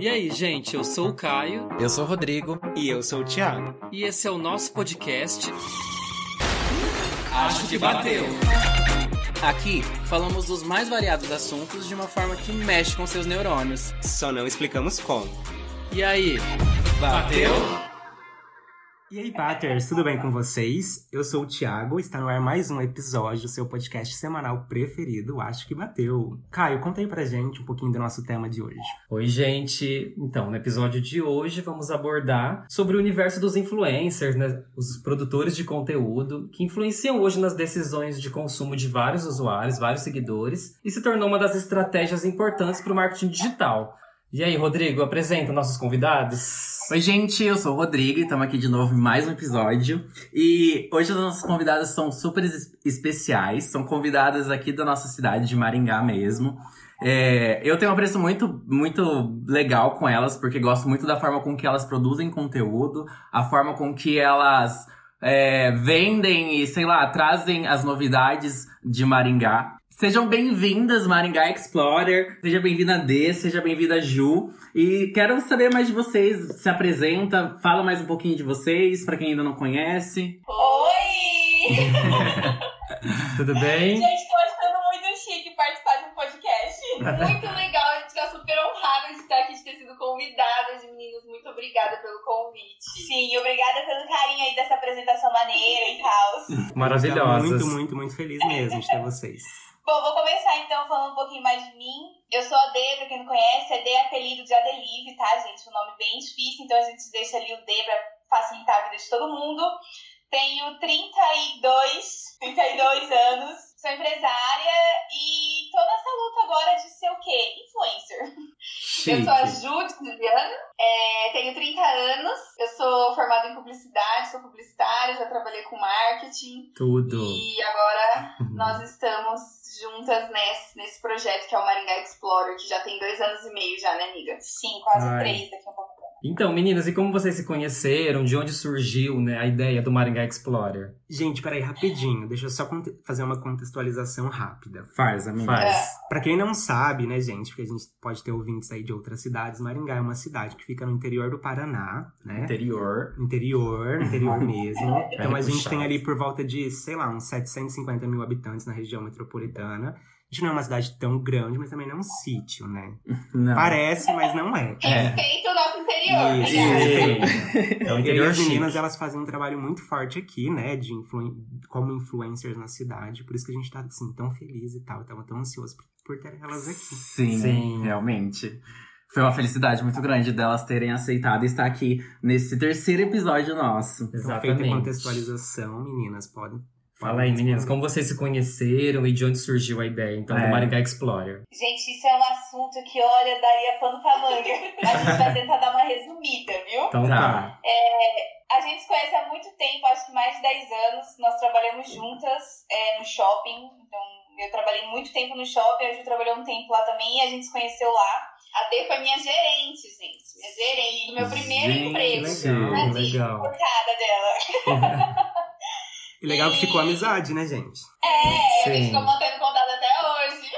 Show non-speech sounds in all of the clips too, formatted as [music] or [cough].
E aí, gente, eu sou o Caio. Eu sou o Rodrigo. E eu sou o Thiago. E esse é o nosso podcast. Acho que bateu. Aqui falamos dos mais variados assuntos de uma forma que mexe com seus neurônios. Só não explicamos como. E aí, bateu? E aí, Paters, tudo bem com vocês? Eu sou o Thiago, está no ar mais um episódio do seu podcast semanal preferido, Acho que Bateu. Caio, conta aí pra gente um pouquinho do nosso tema de hoje. Oi, gente. Então, no episódio de hoje vamos abordar sobre o universo dos influencers, né? Os produtores de conteúdo que influenciam hoje nas decisões de consumo de vários usuários, vários seguidores, e se tornou uma das estratégias importantes para o marketing digital. E aí, Rodrigo, apresenta nossos convidados. Oi, gente, eu sou o Rodrigo e estamos aqui de novo em mais um episódio. E hoje as nossas convidadas são super especiais, são convidadas aqui da nossa cidade de Maringá mesmo. É, eu tenho um apreço muito, muito legal com elas, porque gosto muito da forma com que elas produzem conteúdo, a forma com que elas é, vendem e, sei lá, trazem as novidades de Maringá. Sejam bem-vindas, Maringá Explorer. Seja bem-vinda, Dê, seja bem-vinda, Ju. E quero saber mais de vocês. Se apresenta, fala mais um pouquinho de vocês, para quem ainda não conhece. Oi! [laughs] Tudo bem? Gente, tô achando muito chique participar de um podcast. [laughs] Muito legal, ter sido convidada, de meninos. Muito obrigada pelo convite. Sim, obrigada pelo carinho aí dessa apresentação maneira e tal. Maravilhosas. Muito, muito, muito feliz mesmo de ter vocês. Bom, vou começar então falando um pouquinho mais de mim. Eu sou a D, pra quem não conhece, a D é apelido de Adelive, tá, gente? Um nome bem difícil, então a gente deixa ali o D pra facilitar a vida de todo mundo. Tenho 32, 32 anos, sou empresária e tô nessa luta agora de ser o quê? Influencer. Chique. Eu sou a Ju Juliana, é, tenho 30 anos, eu sou formada em publicidade, sou publicitária, já trabalhei com marketing. Tudo. E agora nós estamos juntas nesse, nesse projeto que é o Maringá Explorer, que já tem dois anos e meio já, né, amiga? Sim, quase Ai. três daqui a pouco. Então, meninas, e como vocês se conheceram? De onde surgiu né, a ideia do Maringá Explorer? Gente, peraí, rapidinho. Deixa eu só fazer uma contextualização rápida. Faz, amiga. Faz. Pra quem não sabe, né, gente, porque a gente pode ter ouvintes aí de outras cidades, Maringá é uma cidade que fica no interior do Paraná, né? Interior. Interior, interior [laughs] mesmo. Então a gente tem ali por volta de, sei lá, uns 750 mil habitantes na região metropolitana. Gente não é uma cidade tão grande, mas também não é um sítio, né? Não. Parece, mas não é. Respeita o nosso interior, Isso. É um E aí interior as chique. meninas, elas fazem um trabalho muito forte aqui, né? De influen- como influencers na cidade. Por isso que a gente tá, assim, tão feliz e tal. Eu tava tão ansioso por, por ter elas aqui. Sim, Sim. realmente. Foi uma felicidade muito grande delas terem aceitado estar aqui nesse terceiro episódio nosso. Então, feita Exatamente. contextualização, meninas, podem... Fala aí, meninas, como vocês se conheceram e de onde surgiu a ideia, então, É. do Maringá Explorer? Gente, isso é um assunto que, olha, daria pano pra manga. A gente vai tentar dar uma resumida, viu? Então Tá. tá. A gente se conhece há muito tempo, acho que mais de 10 anos. Nós trabalhamos juntas é, no shopping. Então, eu trabalhei muito tempo no shopping, a Ju trabalhou um tempo lá também e a gente se conheceu lá. A D foi minha gerente, gente. Minha gerente do meu primeiro Gente, emprego. legal, Tadinha, legal. Coitada dela. [laughs] E legal que ficou amizade, né, gente? É, a Sim. gente ficou mantendo contato até hoje.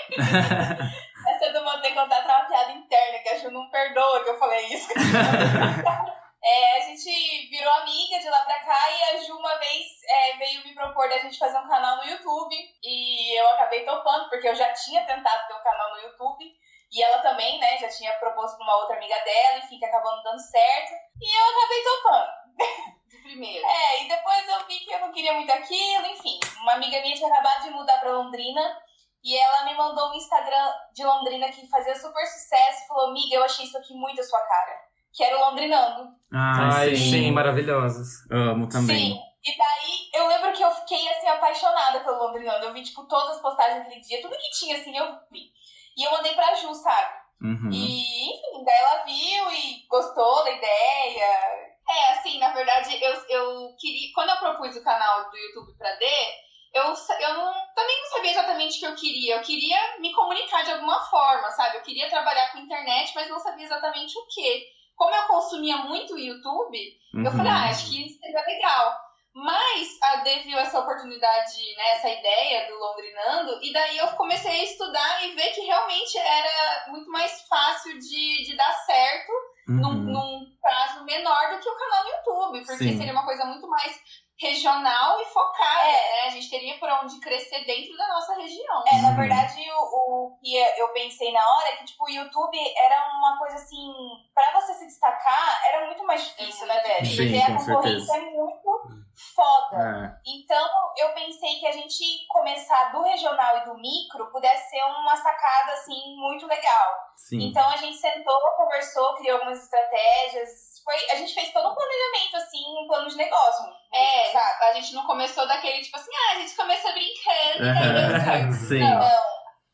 Essa do manter contato é uma piada interna, que a Ju não perdoa que eu falei isso. [laughs] É, a gente virou amiga de lá pra cá e a Ju uma vez é, veio me propor da gente fazer um canal no YouTube e eu acabei topando, porque eu já tinha tentado ter um canal no YouTube e ela também, né, já tinha proposto pra uma outra amiga dela, enfim, que acabou não dando certo e eu acabei topando. [laughs] De primeiro. É, e depois eu vi que eu não queria muito aquilo, enfim. Uma amiga minha tinha acabado de mudar pra Londrina e ela me mandou um Instagram de Londrina que fazia super sucesso e falou: Amiga, eu achei isso aqui muito a sua cara. Que era o Londrinando. Ai, sim, maravilhosas. Amo também. Sim. E daí eu lembro que eu fiquei assim apaixonada pelo Londrinando. Eu vi, tipo, todas as postagens daquele dia, tudo que tinha, assim, eu vi. E eu mandei pra Ju, sabe? Uhum. E, enfim, daí ela viu e gostou da ideia. É, assim, na verdade, eu, eu queria. Quando eu propus o canal do YouTube pra D, eu, eu não, também não sabia exatamente o que eu queria. Eu queria me comunicar de alguma forma, sabe? Eu queria trabalhar com internet, mas não sabia exatamente o que. Como eu consumia muito o YouTube, eu Uhum. falei, ah, acho que seria legal. Mas a D viu essa oportunidade, né, essa ideia do Londrinando, e daí eu comecei a estudar e ver que realmente era muito mais fácil de, de dar certo num, Uhum. num prazo canal no YouTube, porque Sim. seria uma coisa muito mais regional e focada, né? A gente teria por onde crescer dentro da nossa região. É, na Uhum. verdade, o, o que eu pensei na hora é que, tipo, o YouTube era uma coisa assim, pra você se destacar, era muito mais difícil, né, velho? Sim, Porque a concorrência certeza. é muito foda. É. Então, eu pensei que a gente começar do regional e do micro pudesse ser uma sacada, assim, muito legal. Sim. Então, a gente sentou, conversou, criou algumas estratégias. Foi, a gente fez todo um planejamento, assim, um plano de negócio. É, sabe? a gente não começou daquele tipo assim, ah, a gente começou brincando, e certo. Sim. Não,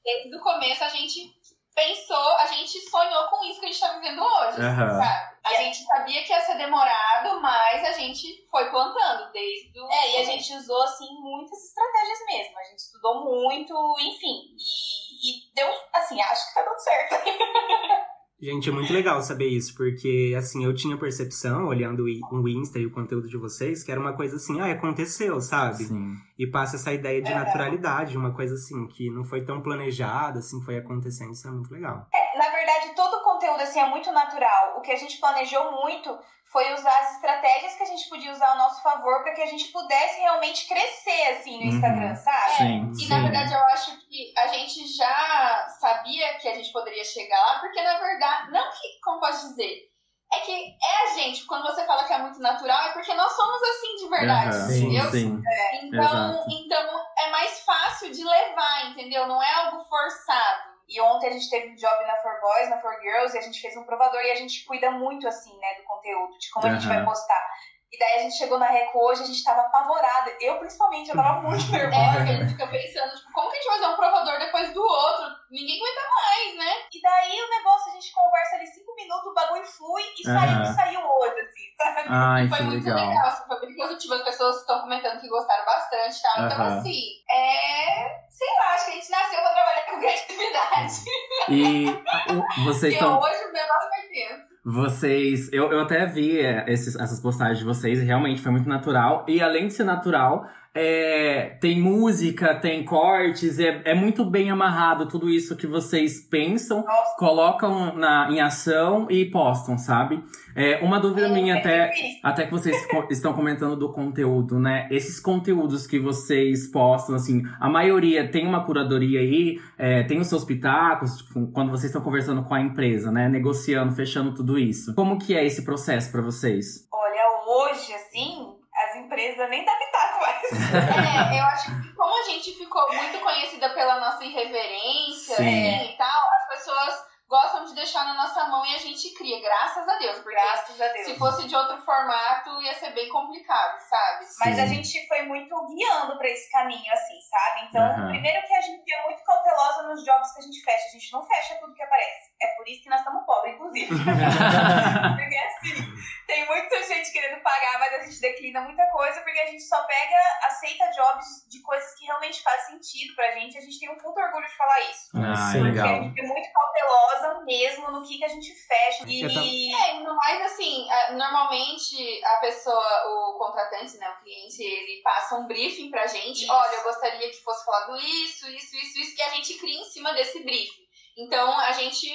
desde o começo a gente pensou, a gente sonhou com isso que a gente tá vivendo hoje, Aham. sabe? A gente sabia que ia ser demorado, mas a gente foi plantando desde o... É, e a gente usou, assim, muitas estratégias mesmo. A gente estudou muito, enfim. E, e deu, assim, acho que tá dando certo. [laughs] Gente, é muito legal saber isso, porque assim, eu tinha percepção, olhando o Insta e o conteúdo de vocês, que era uma coisa assim, ah, aconteceu, sabe? Sim. E passa essa ideia de É. naturalidade, uma coisa assim, que não foi tão planejada, assim, foi acontecendo, isso é muito legal. É, na verdade, todo o conteúdo, assim, é muito natural. O que a gente planejou muito foi usar as estratégias que a gente podia usar ao nosso favor para que a gente pudesse realmente crescer, assim, no Uhum. Instagram, sabe? Sim. E sim. na verdade eu acho que a gente já sabia que a gente poderia chegar lá, porque na verdade, não que, como posso dizer, é que é a gente, quando você fala que é muito natural, é porque nós somos assim de verdade, Aham. entendeu? Sim. Então, Exato. então é mais fácil de levar, entendeu? Não é algo forçado. E ontem a gente teve um job na For Boys, na For Girls, e a gente fez um provador e a gente cuida muito, assim, né, do conteúdo, de como a gente vai postar. E daí a gente chegou na Reco hoje, a gente tava apavorada. Eu, principalmente, eu tava muito [laughs] É, nervosa. porque a gente fica pensando, tipo, como que a gente vai fazer um provador depois do outro? Ninguém aguenta mais, né? E daí o negócio, a gente conversa ali cinco minutos, o bagulho flui e Aham. saiu, e saiu sabe? [laughs] Ai, foi que muito legal. legal, assim, foi bem positivo. As pessoas estão comentando que gostaram bastante e tal. Então, assim, é. Sei lá, acho que a gente nasceu pra trabalhar com criatividade. E [laughs] vocês estão. hoje o negócio vai tenso. Vocês. Eu, eu até vi é, esses- essas postagens de vocês e realmente foi muito natural. E além de ser natural, é, tem música, tem cortes, é, é muito bem amarrado tudo isso que vocês pensam, Nossa. colocam na, em ação e postam, sabe? É, uma dúvida minha até. difícil. Até que vocês [laughs] estão comentando do conteúdo, né? Esses conteúdos que vocês postam, assim, a maioria tem uma curadoria aí, é, tem os seus pitacos, tipo, quando vocês estão conversando com a empresa, né? Negociando, fechando tudo isso. Como que é esse processo pra vocês? Olha, hoje, assim, as empresas nem dá pitaco mais. É, eu acho que como a gente ficou muito conhecida pela nossa irreverência Sim. né, e tal, as pessoas gostam de deixar na nossa mão e a gente cria, graças a Deus. Porque Graças a Deus. se fosse de outro formato, ia ser bem complicado, sabe? Mas a Sim. gente foi muito guiando pra esse caminho, assim, sabe? Então, Aham. primeiro que a gente é muito cautelosa nos jobs que a gente fecha. A gente não fecha tudo que aparece. É por isso que nós estamos pobres, inclusive. [laughs] porque assim, tem muita gente querendo pagar, mas a gente declina muita coisa, porque a gente só pega, aceita jobs de coisas que realmente fazem sentido pra gente. A gente tem um puto orgulho de falar isso. Ah, é Porque a legal. gente é muito cautelosa mesmo no que, que a gente fecha. E É, mais assim, a- normalmente a pessoa, o contratante, né, o cliente, ele passa um briefing pra gente. Isso. Olha, eu gostaria que fosse falado isso, isso, isso, isso, e a gente cria em cima desse briefing. Então a gente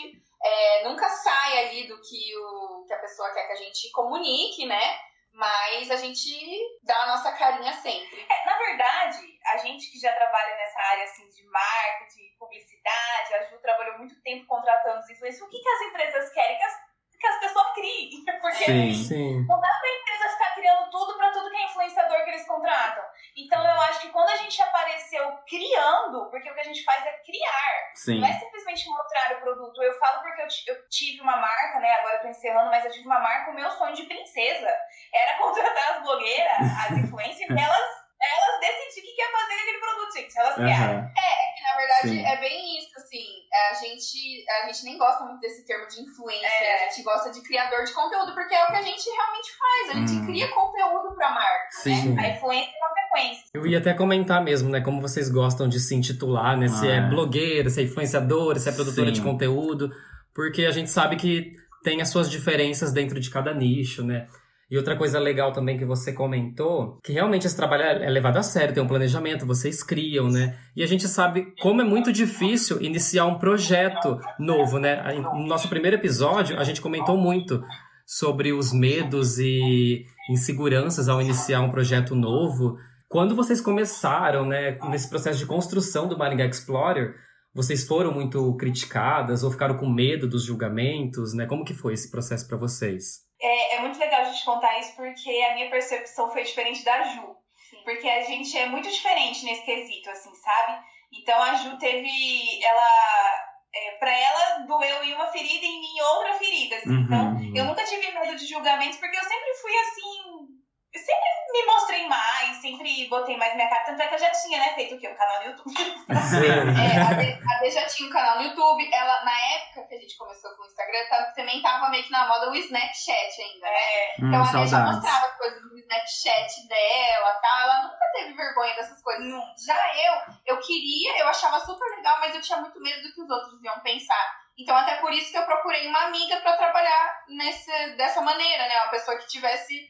é, nunca sai ali do que, o, que a pessoa quer que a gente comunique, né? Mas a gente dá a nossa carinha sempre. É, na verdade, a gente que já trabalha nessa área assim, de marketing, publicidade, a Ju trabalhou muito tempo contratando os influencers. O que, que as empresas querem? Que as, que as pessoas criem. [laughs] Porque Sim. Sim. não dá pra empresa ficar criando tudo pra tudo que é influenciador que eles contratam. Então eu acho que quando a gente apareceu criando, porque o que a gente faz é criar. Sim. Não é simplesmente mostrar o produto. Eu falo porque eu, eu tive uma marca, né? Agora eu tô encerrando, mas eu tive uma marca, o meu sonho de princesa era [laughs] contratar as blogueiras, as [laughs] influencers, e elas, elas decidirem o que quer fazer com aquele produto, gente. Elas querem. Aham. Que, na verdade, Sim. é bem isso, assim. A gente, a gente nem gosta muito desse termo de influencer. É. A gente gosta de criador de conteúdo, porque é o que a gente realmente faz. A gente Hum. cria conteúdo pra marca. Sim. A influência é consequência. Eu ia até comentar mesmo, né? Como vocês gostam de se intitular, né? Se Ah, é é. blogueira, se é influenciadora, se é produtora Sim. de conteúdo. Porque a gente sabe que tem as suas diferenças dentro de cada nicho, né? E outra coisa legal também que você comentou, que realmente esse trabalho é é levado a sério, tem um planejamento, vocês criam, né? E a gente sabe como é muito difícil iniciar um projeto novo, né? No nosso primeiro episódio, a gente comentou muito sobre os medos e inseguranças ao iniciar um projeto novo. Quando vocês começaram, né, nesse processo de construção do Maringá Explorer, vocês foram muito criticadas ou ficaram com medo dos julgamentos, né? Como que foi esse processo para vocês? É, é muito legal a gente contar isso porque a minha percepção foi diferente da Ju. Porque a gente é muito diferente nesse quesito, assim, sabe? Então a Ju teve. Ela. É, pra ela doeu em uma ferida e em mim outra ferida. Assim. Uhum. Então eu nunca tive medo de julgamentos porque eu sempre fui assim. Eu sempre me mostrei mais, sempre botei mais minha cara. Tanto é que eu já tinha, né, feito o quê? Um canal no YouTube. É, a Dê já tinha um canal no YouTube. Ela, na época que a gente começou com o Instagram, tava, também tava meio que na moda o Snapchat ainda, né? É, Hum, Então a Dê já mostrava coisas do Snapchat dela e tal. Ela nunca teve vergonha dessas coisas. Já eu, eu queria, eu achava super legal, mas eu tinha muito medo do que os outros iam pensar. Então, até por isso que eu procurei uma amiga pra trabalhar nesse, dessa maneira, né? Uma pessoa que tivesse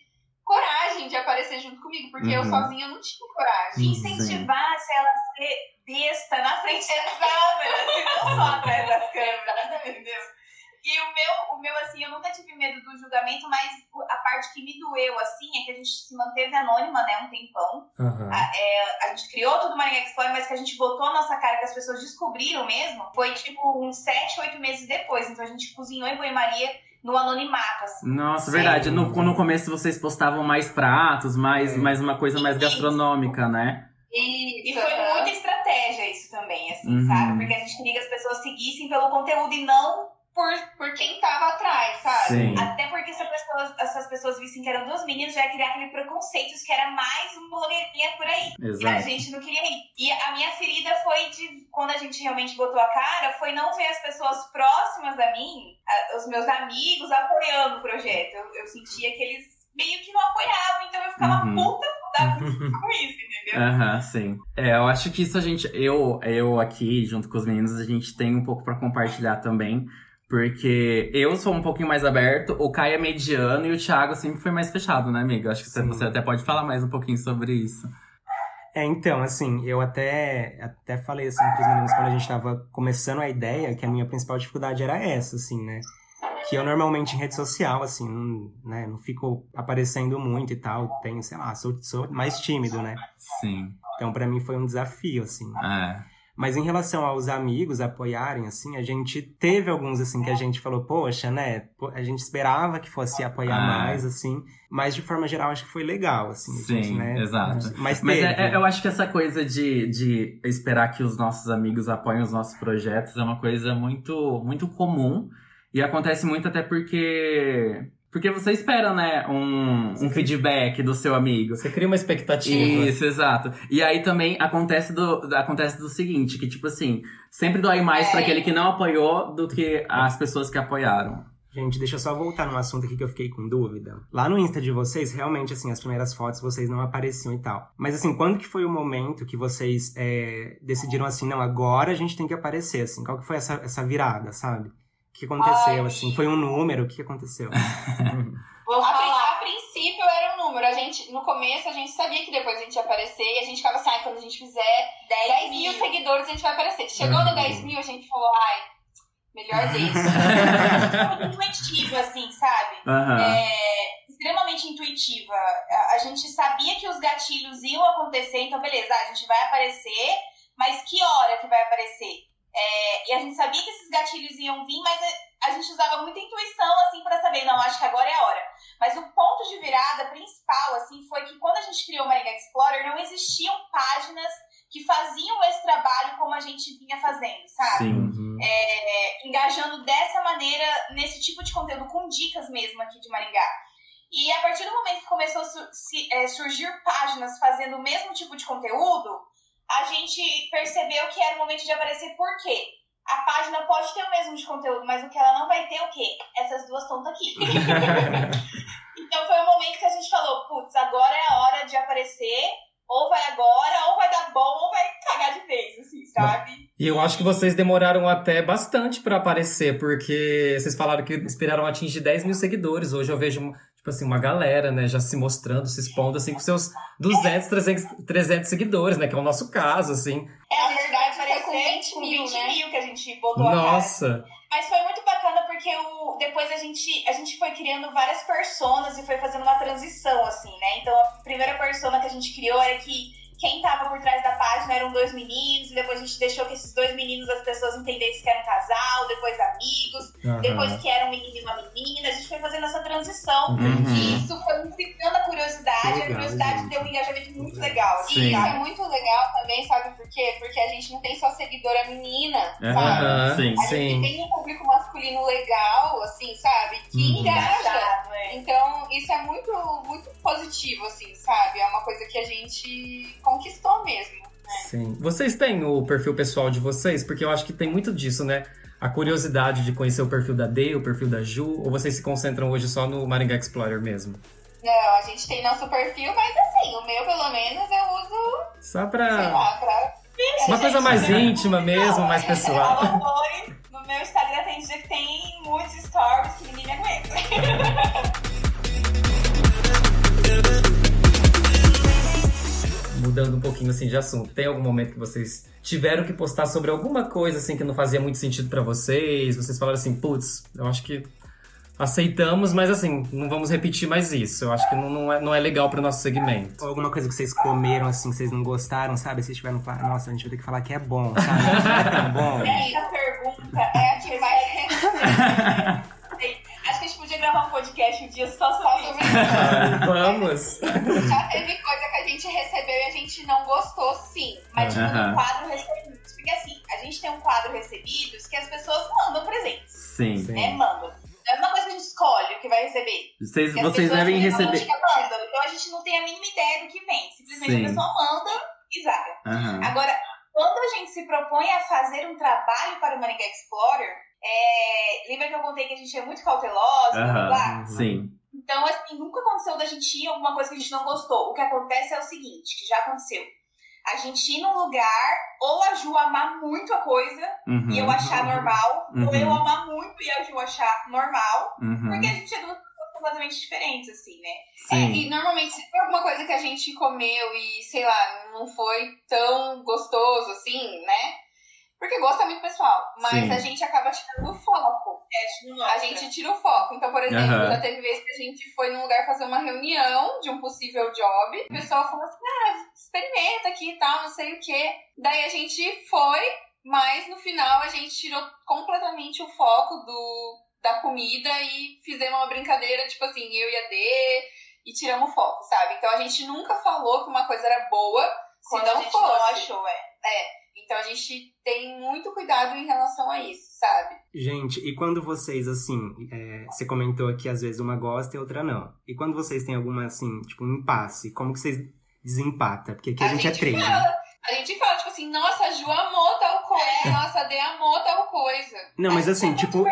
coragem de aparecer junto comigo, porque eu Uhum. sozinha não tinha coragem. que incentivasse ela a ser besta na frente das câmeras e não só atrás das câmeras, entendeu? E o meu, o meu, assim, eu nunca tive medo do julgamento, mas a parte que me doeu, assim, é que a gente se manteve anônima, né, um tempão. Aham. A, é, a gente criou tudo Maringá Explorer, mas que a gente botou a nossa cara, que as pessoas descobriram mesmo, foi, tipo, uns sete, oito meses depois. Então a gente cozinhou em banho-maria no anonimato, assim. Nossa, Sim. verdade. No, no começo vocês postavam mais pratos, mais, É. mais uma coisa mais Isso. gastronômica, né? E Isso, foi aham. muita estratégia isso também, assim, Uhum. sabe? Porque a gente queria que as pessoas seguissem pelo conteúdo e não por, por quem tava atrás, sabe? Sim. Até porque se as pessoas, essas pessoas vissem que eram duas meninas, já ia criar aquele preconceito de que era mais uma blogueirinha por aí. E a Exato. gente não queria ir. E a minha ferida foi de. Quando a gente realmente botou a cara, foi não ver as pessoas próximas a mim, a- os meus amigos, apoiando o projeto. Eu, eu sentia que eles meio que não apoiavam, então eu ficava Uhum. puta da [laughs] com isso, entendeu? Aham, sim. É, eu acho que isso a gente, eu, eu aqui, junto com os meninos, a gente tem um pouco pra compartilhar também. Porque eu sou um pouquinho mais aberto, o Caio é mediano e o Thiago sempre foi mais fechado, né, amigo? Acho que você, Sim. você até pode falar mais um pouquinho sobre isso. É, então, assim, eu até, até falei assim pros meninos quando a gente tava começando a ideia que a minha principal dificuldade era essa, assim, né? Que eu normalmente em rede social, assim, não, né, não fico aparecendo muito e tal, tenho, sei lá, sou, sou mais tímido, né? Sim. Então, pra mim foi um desafio, assim. É. Mas em relação aos amigos apoiarem, assim, a gente teve alguns, assim, que a gente falou, poxa, né? A gente esperava que fosse apoiar Ah. mais, assim. Mas de forma geral, acho que foi legal, assim. a gente, Sim, né? exato. Mas, Mas teve. é- é- eu acho que essa coisa de, de esperar que os nossos amigos apoiem os nossos projetos é uma coisa muito, muito comum. E acontece muito até porque. Porque você espera, né, um, um feedback do seu amigo. Você cria uma expectativa. Isso, exato. E aí também acontece do, acontece do seguinte, que tipo assim, sempre dói mais pra aquele que não apoiou do que as pessoas que apoiaram. Gente, deixa eu só voltar num assunto aqui que eu fiquei com dúvida. Lá no Insta de vocês, realmente, assim, as primeiras fotos vocês não apareciam e tal. Mas, assim, quando que foi o momento que vocês é, decidiram assim, não, agora a gente tem que aparecer, assim? Qual que foi essa, essa virada, sabe? O que aconteceu, Ai. assim? Foi um número? O que aconteceu? [laughs] Vou A, falar. a princípio era um número. A gente, no começo a gente sabia que depois a gente ia aparecer e a gente ficava assim, ai, quando a gente fizer 10 mil seguidores a gente vai aparecer. Chegou no 10 mil, a gente falou, ai, melhor [laughs] desse. Muito intuitiva, assim, sabe? Aham. é, extremamente intuitiva. A, a gente sabia que os gatilhos iam acontecer, então beleza, a gente vai aparecer, mas que hora que vai aparecer? É, e a gente sabia que esses gatilhos iam vir, mas a, a gente usava muita intuição, assim, pra saber, não, acho que agora é a hora. Mas o ponto de virada principal, assim, foi que quando a gente criou o Maringá Explorer, não existiam páginas que faziam esse trabalho como a gente vinha fazendo, sabe? Sim. é, engajando dessa maneira nesse tipo de conteúdo, com dicas mesmo aqui de Maringá. E a partir do momento que começou a é, surgir páginas fazendo o mesmo tipo de conteúdo, a gente percebeu que era o momento de aparecer por quê? A página pode ter o mesmo de conteúdo, mas o que ela não vai ter é o quê? Essas duas tontas aqui. [laughs] então foi o momento que a gente falou, putz, agora é a hora de aparecer, ou vai agora, ou vai dar bom, ou vai cagar de vez, assim, sabe? E eu acho que vocês demoraram até bastante pra aparecer, porque vocês falaram que esperaram atingir 10 mil seguidores. Hoje eu vejo tipo, assim, uma galera, né, já se mostrando, se expondo, assim, com seus 200, 300, 300 seguidores, né, que é o nosso caso, assim. É, na verdade, foi Parecia com 20 mil, 20 né? mil que a gente botou a cara. Nossa! Mas foi muito bacana porque o, depois a gente, a gente foi criando várias personas e foi fazendo uma transição, assim, né? Então a primeira persona que a gente criou era que quem tava por trás da página eram dois meninos, e depois a gente deixou que esses dois meninos as pessoas entendessem que era um casal, depois amigos, Aham. depois que era um menino e uma menina. A gente foi fazendo essa transição. Uhum. E isso foi incitando a curiosidade, Que a legal, curiosidade gente. deu um engajamento muito legal. Sim. E isso é muito legal também, sabe por quê? Porque a gente não tem só seguidora menina, sabe? Aham, sim. A gente Sim. tem um público masculino legal, assim, sabe? Que Uhum. engaja. Engajado, é. Então, isso é muito, muito positivo, assim, sabe? É uma coisa que a gente conquistou mesmo. Sim. Vocês têm o perfil pessoal de vocês? Porque eu acho que tem muito disso, né? A curiosidade de conhecer o perfil da D, o perfil da Ju, ou vocês se concentram hoje só no Maringá Explorer mesmo? Não, a gente tem nosso perfil, mas assim, o meu, pelo menos, eu uso, Só sei pra. lá, pra... Uma coisa mais íntima mesmo, mais É, pessoal. No meu Instagram tem dia que tem muitos stories que ninguém me aguenta. Mudando um pouquinho assim de assunto, tem algum momento que vocês tiveram que postar sobre alguma coisa assim que não fazia muito sentido pra vocês? Vocês falaram assim, putz, eu acho que aceitamos, mas assim, não vamos repetir mais isso. Eu acho que não, não é, não é legal pro nosso segmento. Ou alguma coisa que vocês comeram, assim, que vocês não gostaram, sabe? Vocês tiveram que falar, nossa, a gente vai ter que falar que é bom, sabe? [laughs] Não é tão bom. Essa pergunta é a que vai [laughs] Acho que a gente podia gravar um podcast um dia só sobre isso. Vamos! Já teve coisa que a gente recebeu e a gente não gostou, sim. Mas, tipo, Aham. no quadro recebidos. Porque, assim, a gente tem um quadro recebidos que as pessoas mandam presentes, Sim. Sim. né? Mandam. É uma coisa que a gente escolhe o que vai receber. Vocês, Porque as vocês pessoas devem receber. Então a gente não tem a mínima ideia do que vem. Simplesmente Sim. a pessoa manda e zaga. Agora, quando a gente se propõe a fazer um trabalho para o Maringá Explorer, é... lembra que eu contei que a gente é muito cautelosa. Sim. Então, assim, nunca aconteceu da gente ir alguma coisa que a gente não gostou. O que acontece é o seguinte, que já aconteceu. A gente ir num lugar, ou a Ju amar muito a coisa Uhum. e eu achar normal, ou Uhum. eu amar muito e a Ju achar normal, Uhum. porque a gente é duas completamente diferentes, assim, né? Sim. E normalmente, se for alguma coisa que a gente comeu e, sei lá, não foi tão gostoso assim, né? Porque gosto é muito pessoal. Mas Sim. a gente acaba tirando o foco. É, a gente A gosta. gente tira o foco. Então, por exemplo, Aham. já teve vezes que a gente foi num lugar fazer uma reunião de um possível job. O pessoal falou assim: ah, experimenta aqui e tal, não sei o quê. Daí a gente foi, mas no final a gente tirou completamente o foco do, da comida e fizemos uma brincadeira, tipo assim, eu e a D, e tiramos o foco, sabe? Então a gente nunca falou que uma coisa era boa se Quando não a gente fosse. não achou, é. Então a gente tem muito cuidado em relação a isso, sabe? Gente, e quando vocês, assim, é, você comentou que às vezes uma gosta e outra não. E quando vocês têm alguma, assim, tipo, um impasse, como que vocês desempatam? Porque aqui a, A gente, é gente três, fala. né? A gente fala, tipo assim, nossa, a Ju amou tal coisa, nossa, a D amou tal coisa. Não, mas assim, É muito tipo,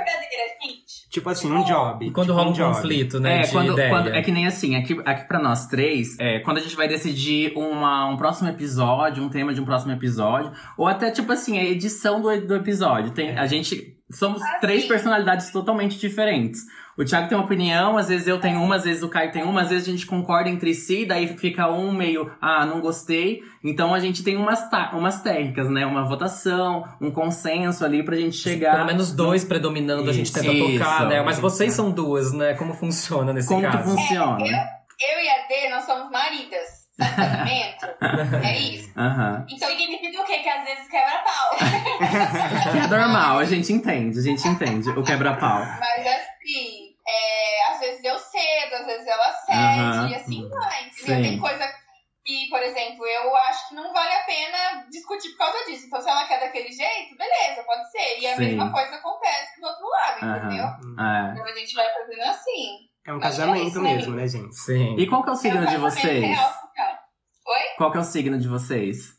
tipo assim, um job. E quando tipo rola um um conflito, né? É, de quando, ideia. quando- é que nem assim, aqui, aqui pra nós três, é, quando a gente vai decidir uma, um próximo episódio, um tema de um próximo episódio, ou até, tipo assim, a edição do, do episódio. Tem, a gente. Somos três personalidades totalmente diferentes. O Thiago tem uma opinião, às vezes eu tenho uma, às vezes o Caio tem uma, às vezes a gente concorda entre si, daí fica um meio, ah, não gostei. Então a gente tem umas, umas técnicas, né? Uma votação, um consenso ali pra gente chegar. Pelo menos dois predominando, a gente Isso, tenta tocar, isso. né? Mas vocês são duas, né? Como funciona nesse Como que caso? funciona? Eu e a D, nós somos maridas. Casamento. [laughs] é isso. Aham. Então significa o quê? Que às vezes quebra pau. [laughs] Que é normal, a gente entende, a gente entende o quebra-pau. Mas assim, é, às vezes eu cedo, às vezes ela cede, Aham. e assim vai. Entendeu? Sim. Tem coisa que, por exemplo, eu acho que não vale a pena discutir por causa disso. Então, se ela quer daquele jeito, beleza, pode ser. E a Sim. mesma coisa acontece do outro lado, Aham. entendeu? É. Então a gente vai fazendo assim. É um é casamento né, mesmo, né, gente? Sim. E qual que é o signo É um de vocês? real. Oi? Qual que é o signo de vocês?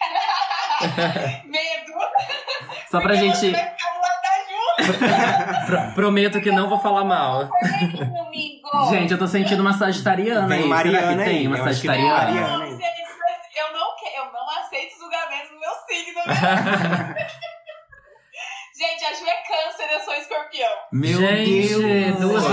[laughs] Medo. Só pra gente. você vai ficar do lado da Ju. [laughs] Pro- prometo que não vou falar mal. Gente, eu tô sentindo uma sagitariana Tem aí. Mariana Será que aí, tem uma eu sagitariana? Mariana. Não, mas eu não quero, eu não aceito julgamentos no meu signo. né? [laughs] gente, a Ju é câncer, eu sou escorpião. Meu Gente, Deus! duas.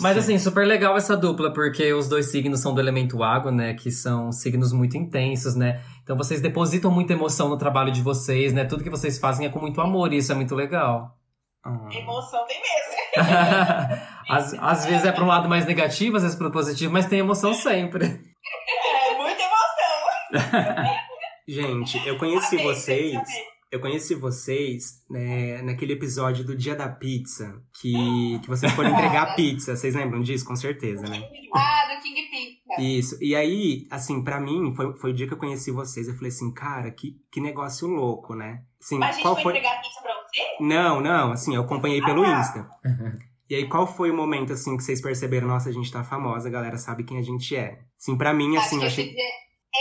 Mas assim, super legal essa dupla, porque os dois signos são do elemento água, né? Que são signos muito intensos, né? Então vocês depositam muita emoção no trabalho de vocês, né? Tudo que vocês fazem é com muito amor, e isso é muito legal. Ah. Emoção tem mesmo. [laughs] às, às vezes é para um lado mais negativo, às vezes para o positivo, mas tem emoção sempre. É, muita emoção. [laughs] Gente, eu conheci Amei, vocês. amei. Eu conheci vocês né, naquele episódio do Dia da Pizza, que, que vocês foram [laughs] entregar a pizza. Vocês lembram disso? Com certeza, né? Ah, do King Pizza. Isso. E aí, assim, pra mim, foi, foi o dia que eu conheci vocês. Eu falei assim, cara, que, que negócio louco, né? Assim, Mas a gente qual foi foi. entregar pizza pra você? Não, não, assim, eu acompanhei pelo Ah. Insta. E aí, qual foi o momento, assim, que vocês perceberam, nossa, a gente tá famosa, a galera sabe quem a gente é? Assim, pra mim, assim, eu esse achei. dia,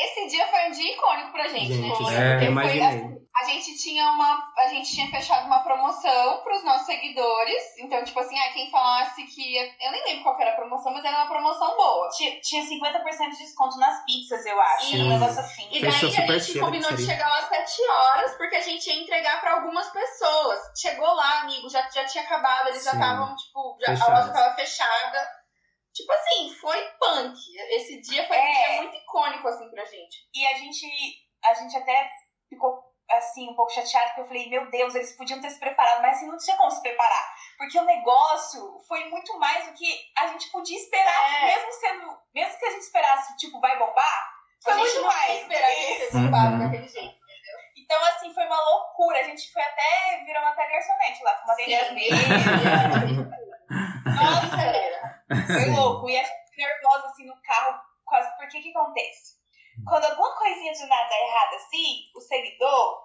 esse dia foi um dia icônico pra gente, né? Gente, Porque é, foi, eu imaginei. assim, a gente tinha uma. A gente tinha fechado uma promoção pros nossos seguidores. Então, tipo assim, ah, quem falasse que. Eu nem lembro qual era a promoção, mas era uma promoção boa. Tinha, tinha 50% de desconto nas pizzas, eu acho. Era um Sim. negócio assim. E Fechou daí a gente combinou de chegar lá às 7 horas, porque a gente ia entregar pra algumas pessoas. Chegou lá, amigo, já, já tinha acabado, eles já Sim. estavam, tipo, já, a loja tava fechada. Tipo assim, foi punk. Esse dia foi um É. dia muito icônico, assim, pra gente. E a gente, a gente até ficou assim, um pouco chateado, porque eu falei, meu Deus, eles podiam ter se preparado, mas assim, não tinha como se preparar. Porque o negócio foi muito mais do que a gente podia esperar, É. mesmo sendo. Mesmo que a gente esperasse, tipo, vai bombar, foi a gente muito mais. esperar que eles Uhum. daquele jeito. Então, assim, foi uma loucura. A gente foi até, viramos até garçonete lá, com uma vermelha. Nossa, galera. Foi louco. E a gente nervosa, assim, no carro, quase. Porque que acontece? Quando alguma coisinha de nada dá errado assim, o seguidor,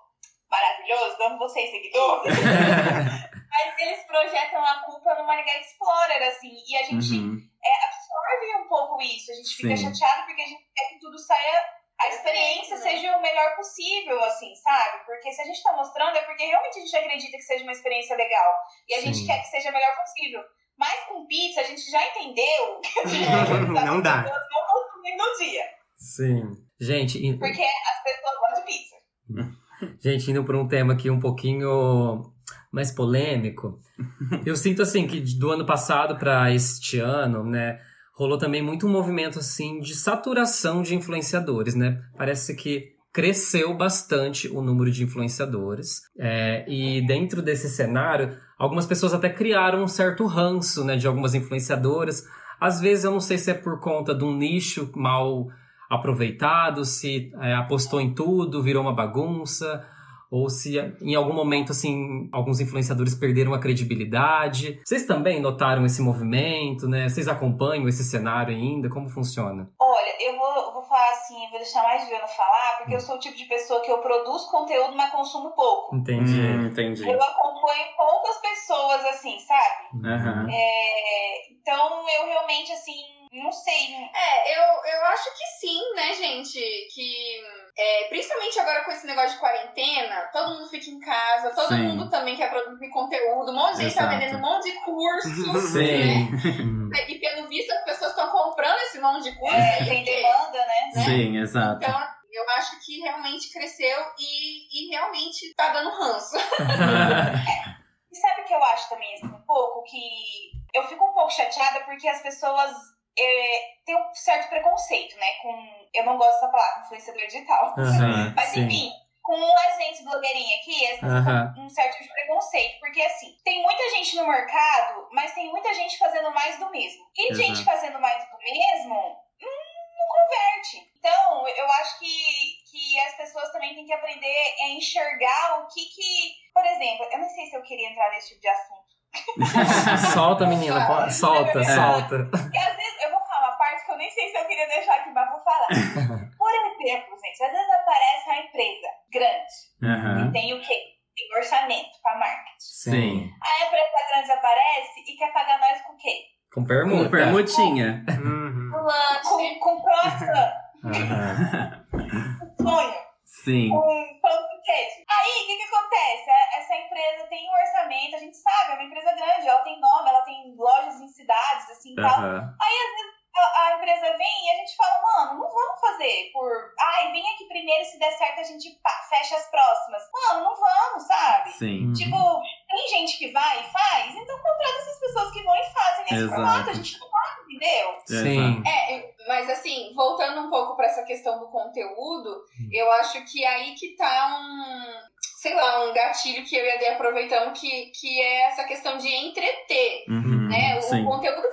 maravilhoso, amo vocês, seguidor, [laughs] mas eles projetam a culpa no Maringá Explorer, assim, e a gente Uhum. é, absorve um pouco isso. A gente fica Sim. chateado porque a gente quer que tudo saia, a experiência né? seja o melhor possível, assim, sabe? Porque se a gente tá mostrando é porque realmente a gente acredita que seja uma experiência legal. E a gente Sim. quer que seja o melhor possível. Mas com pizza, a gente já entendeu que [laughs] Não dá. as pessoas não no dia. Sim. Gente, e- Porque as pessoas gostam de pizza. [laughs] Gente, indo para um tema aqui um pouquinho mais polêmico, eu sinto assim que do ano passado para este ano, né, rolou também muito um movimento assim de saturação de influenciadores, né? Parece que cresceu bastante o número de influenciadores é, e dentro desse cenário, algumas pessoas até criaram um certo ranço, né, de algumas influenciadoras. Às vezes eu não sei se é por conta de um nicho mal aproveitado, se é, apostou em tudo, virou uma bagunça, ou se em algum momento, assim, alguns influenciadores perderam a credibilidade. Vocês também notaram esse movimento, né? Vocês acompanham esse cenário ainda? Como funciona? Olha, eu vou, vou falar assim, vou deixar mais Juliana falar, porque eu sou o tipo de pessoa que eu produzo conteúdo, mas consumo pouco. Entendi. Hum, entendi. Eu acompanho poucas pessoas, assim, sabe? Aham. É, então eu realmente, assim, não sei. É, eu, eu acho que sim, né, gente? Que é, principalmente agora com esse negócio de quarentena, todo mundo fica em casa, todo Sim. mundo também quer produzir conteúdo, um monte de gente tá vendendo um monte de curso. Sim. Né? [laughs] E pelo visto as pessoas estão comprando esse monte de curso. É, tem demanda, né? né? Sim, exato. Então, eu acho que realmente cresceu e, e realmente tá dando ranço. [laughs] E sabe o que eu acho também, assim, um pouco? Que eu fico um pouco chateada porque as pessoas é, têm um certo preconceito, né? Com. Eu não gosto dessa palavra, influenciador digital. Aham, [laughs] Mas sim. enfim, com a gente blogueirinha aqui, têm um certo preconceito. Porque assim, tem muita gente no mercado, mas tem muita gente fazendo mais do mesmo. E Exato. gente fazendo mais do mesmo hum, não converte. Então, eu acho que, que as pessoas também têm que aprender a enxergar o que que. Por exemplo, eu não sei se eu queria entrar nesse tipo de assunto. [laughs] solta, menina. pode- Solta, É. solta. Porque às vezes nem sei se eu queria deixar aqui, mas vou falar. [laughs] Por exemplo, gente, às vezes aparece uma empresa grande Aham. que tem o quê? Tem orçamento para marketing. Sim. A empresa grande aparece e quer pagar nós com o quê? Com permuta. Com permutinha. Uhum. O lanche. Com, com croissant, com sonho, Sim. com pão de queijo. Aí, o que que acontece? A- Essa empresa tem um orçamento, a gente sabe, é uma empresa grande, ela tem nome, ela tem lojas em cidades, assim, tal. Aham. A, a empresa vem e a gente fala, mano, não vamos fazer por. Ai, vem aqui primeiro, se der certo a gente fecha as próximas. Mano, não vamos, sabe? Sim. Tipo, tem gente que vai e faz, então contrata essas pessoas que vão e fazem nesse Exato. formato. A gente não Sim. É, mas assim, voltando um pouco pra essa questão do conteúdo, eu acho que aí que tá um, sei lá, um gatilho que eu e a Dê aproveitamos, que, que é essa questão de entreter. Uhum, Né? O sim. conteúdo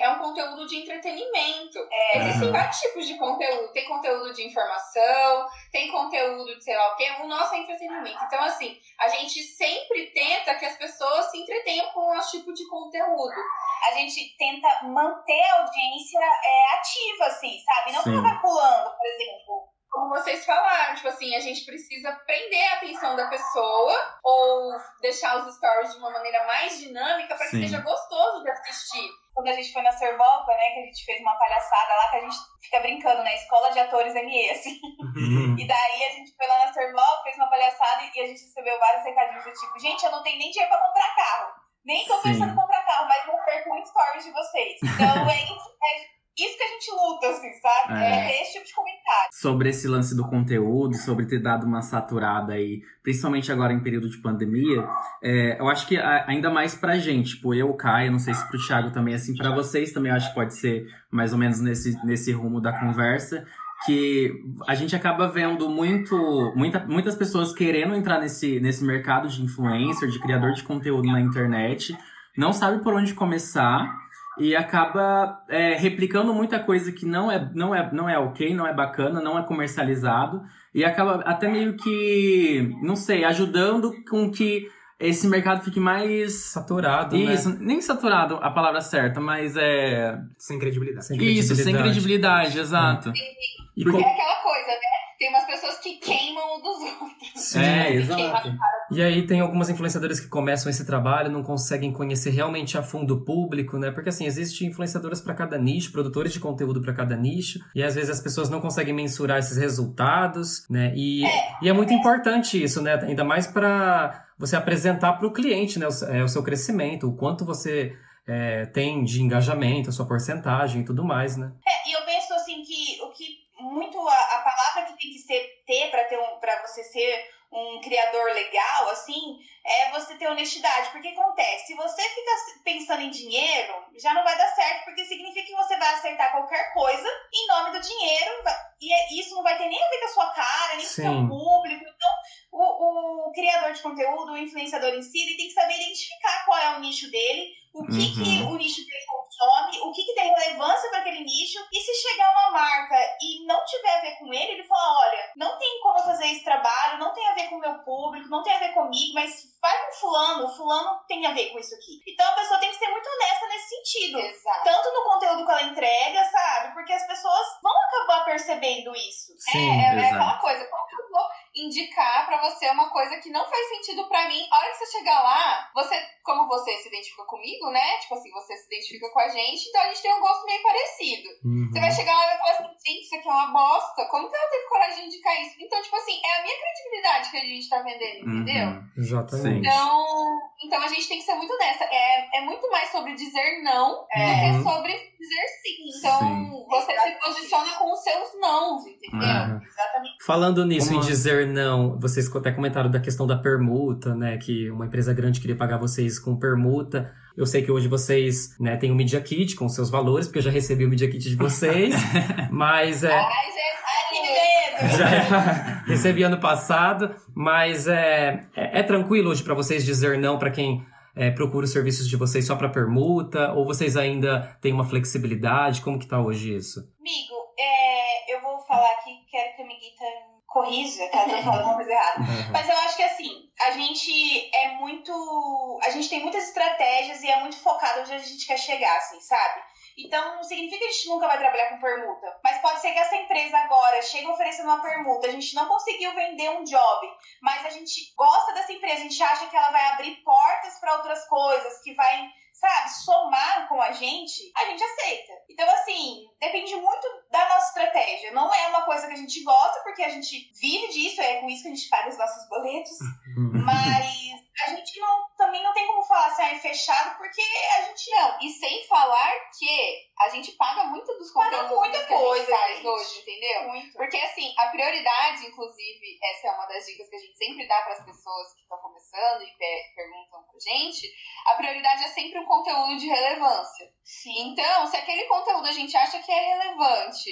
é um conteúdo de entretenimento. É, Existem Uhum. vários tipos de conteúdo. Tem conteúdo de informação, tem conteúdo de sei lá o quê. O nosso é entretenimento. Então, assim, a gente sempre tenta que as pessoas se entretenham com o nosso tipo de conteúdo. A gente tenta manter a audiência é, ativa, assim, sabe? Não Sim. vai pulando, por exemplo. Como vocês falaram, tipo assim, a gente precisa prender a atenção da pessoa ou deixar os stories de uma maneira mais dinâmica para que seja gostoso de assistir. Quando a gente foi na Servolta, né, que a gente fez uma palhaçada lá, que a gente fica brincando, né, Escola de Atores MS. Uhum. [laughs] E daí a gente foi lá na Servolta, fez uma palhaçada e a gente recebeu vários recadinhos do tipo, gente, eu não tenho nem dinheiro pra comprar carro. Nem tô Sim. pensando em comprar carro, mas não perco um stories de vocês. Então é isso, é isso que a gente luta, assim, sabe? É. É, ter esse tipo de comentário. sobre esse lance do conteúdo, sobre ter dado uma saturada aí, principalmente agora em período de pandemia, é, eu acho que ainda mais pra gente, tipo, eu, Caio, não sei se pro Thiago também, assim, pra vocês também, eu acho que pode ser mais ou menos nesse, nesse rumo da conversa, que a gente acaba vendo muito, muita, muitas pessoas querendo entrar nesse, nesse mercado de influencer, de criador de conteúdo na internet, não sabe por onde começar, e acaba é, replicando muita coisa que não é, não, é, não é ok, não é bacana, não é comercializado, e acaba até meio que, não sei, ajudando com que esse mercado fique mais. Saturado, Isso, né? nem saturado a palavra certa, mas é. Sem credibilidade. Sem Isso, sem credibilidade, exato. E Porque- co- É aquela coisa, né? Tem umas pessoas que queimam o dos outros. Sim. É, exato. E aí tem algumas influenciadoras que começam esse trabalho, não conseguem conhecer realmente a fundo o público, né? Porque assim, existem influenciadoras para cada nicho, produtores de conteúdo para cada nicho, e às vezes as pessoas não conseguem mensurar esses resultados, né? E é, e é muito importante isso, né? Ainda mais para você apresentar para o cliente, né? O, é, o seu crescimento, o quanto você é, tem de engajamento, a sua porcentagem e tudo mais, né? É, e eu penso assim que o que muito a, a palavra que tem que ser ter para ter um para você ser um criador legal assim é você ter honestidade. Porque acontece se você fica pensando em dinheiro já não vai dar certo porque significa que você vai acertar qualquer coisa em nome do dinheiro e é- isso não vai ter nem a ver com a sua cara nem com o seu público. Então o, o criador de conteúdo o influenciador em si ele tem que saber identificar qual é o nicho dele o que, que Uhum. o nicho dele consome, o que, que tem relevância para aquele nicho, e se chegar uma marca e não tiver a ver com ele, ele fala: olha, não tem como eu fazer esse trabalho, não tem a ver com o meu público, não tem a ver comigo, mas vai com fulano, o fulano tem a ver com isso aqui. Então a pessoa tem que ser muito honesta nesse sentido. Exato. Tanto no conteúdo que ela entrega, sabe? Porque as pessoas vão acabar percebendo isso. Sim, é, é exato. aquela coisa, como que eu vou indicar pra você uma coisa que não faz sentido pra mim? A hora que você chegar lá, você, como você se identifica comigo, né? Tipo assim, você se identifica com a gente, então a gente tem um gosto meio parecido. Uhum. Você vai chegar lá e vai falar assim, gente, isso aqui é uma bosta. Como que ela teve coragem de indicar isso? Então, tipo assim, é a minha credibilidade que a gente tá vendendo, entendeu? Uhum. Exatamente. Então, então a gente tem que ser muito nessa. É, é muito mais sobre dizer não do Uhum. que sobre dizer sim. Então, Sim. você se posiciona com os seus nãos, entendeu? Uhum. Exatamente. Falando nisso, Uma- em dizer não, vocês até comentaram da questão da permuta, né? Que uma empresa grande queria pagar vocês com permuta. Eu sei que hoje vocês né, têm o Media Kit com seus valores, porque eu já recebi o Media Kit de vocês. [laughs] mas é. Ai, gente! Já [laughs] recebi ano passado, mas é, é, é tranquilo hoje pra vocês dizer não pra quem é, procura os serviços de vocês só pra permuta? Ou vocês ainda têm uma flexibilidade? Como que tá hoje isso? Amigo, é, eu vou falar aqui, quero que a Miguita corrija caso eu fale uma coisa errada. Mas eu acho que assim, a gente é muito. A gente tem muitas estratégias e é muito focado onde a gente quer chegar, assim, sabe? Então, não significa que a gente nunca vai trabalhar com permuta. Mas pode ser que essa empresa agora chegue oferecendo uma permuta. A gente não conseguiu vender um job, mas a gente gosta dessa empresa. A gente acha que ela vai abrir portas para outras coisas, que vai, sabe, somar com a gente. A gente aceita. Então, assim, depende muito da nossa estratégia. Não é uma coisa que a gente gosta, porque a gente vive disso, é com isso que a gente paga os nossos boletos. Mas a gente não, também não tem como falar assim, ah, é fechado porque a gente Não, e sem falar que a gente paga muito dos Paga conteúdos muita que a gente coisa, faz gente. hoje, entendeu? muito. Porque assim, a prioridade, inclusive, essa é uma das dicas que a gente sempre dá para as pessoas que estão começando e pe- perguntam pra gente, a prioridade é sempre um conteúdo de relevância. Sim. Então, se aquele conteúdo a gente acha que é relevante,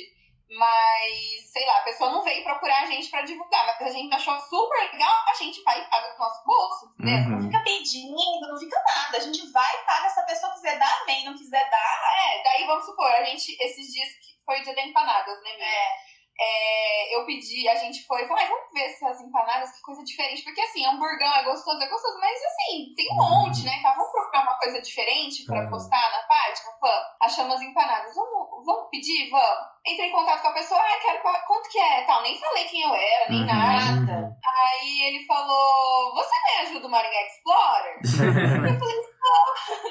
mas, sei lá, a pessoa não veio procurar a gente pra divulgar, mas a gente achou super legal, a gente vai e paga com o nosso bolso, entendeu? Uhum. Não fica pedindo, não fica nada. A gente vai, paga, se a pessoa quiser dar, amém. Não quiser dar, É, daí vamos supor, a gente, esses dias que foi o dia da empanadas, né, Miriam? é. É, eu pedi, a gente foi, falou, ai, vamos ver essas empanadas, que coisa diferente. Porque assim, hamburgão é gostoso, é gostoso, mas assim, tem um monte, né? Tá, vamos procurar uma coisa diferente pra Uhum. postar na página? Vamos. Achamos as empanadas. Vamos, vamos pedir? Vamos. Entrei em contato com a pessoa, ah, quero, quanto que é? Tal, nem falei quem eu era, nem Uhum. nada. Aí ele falou, você me ajuda o Maringá Explorer? [laughs] eu falei.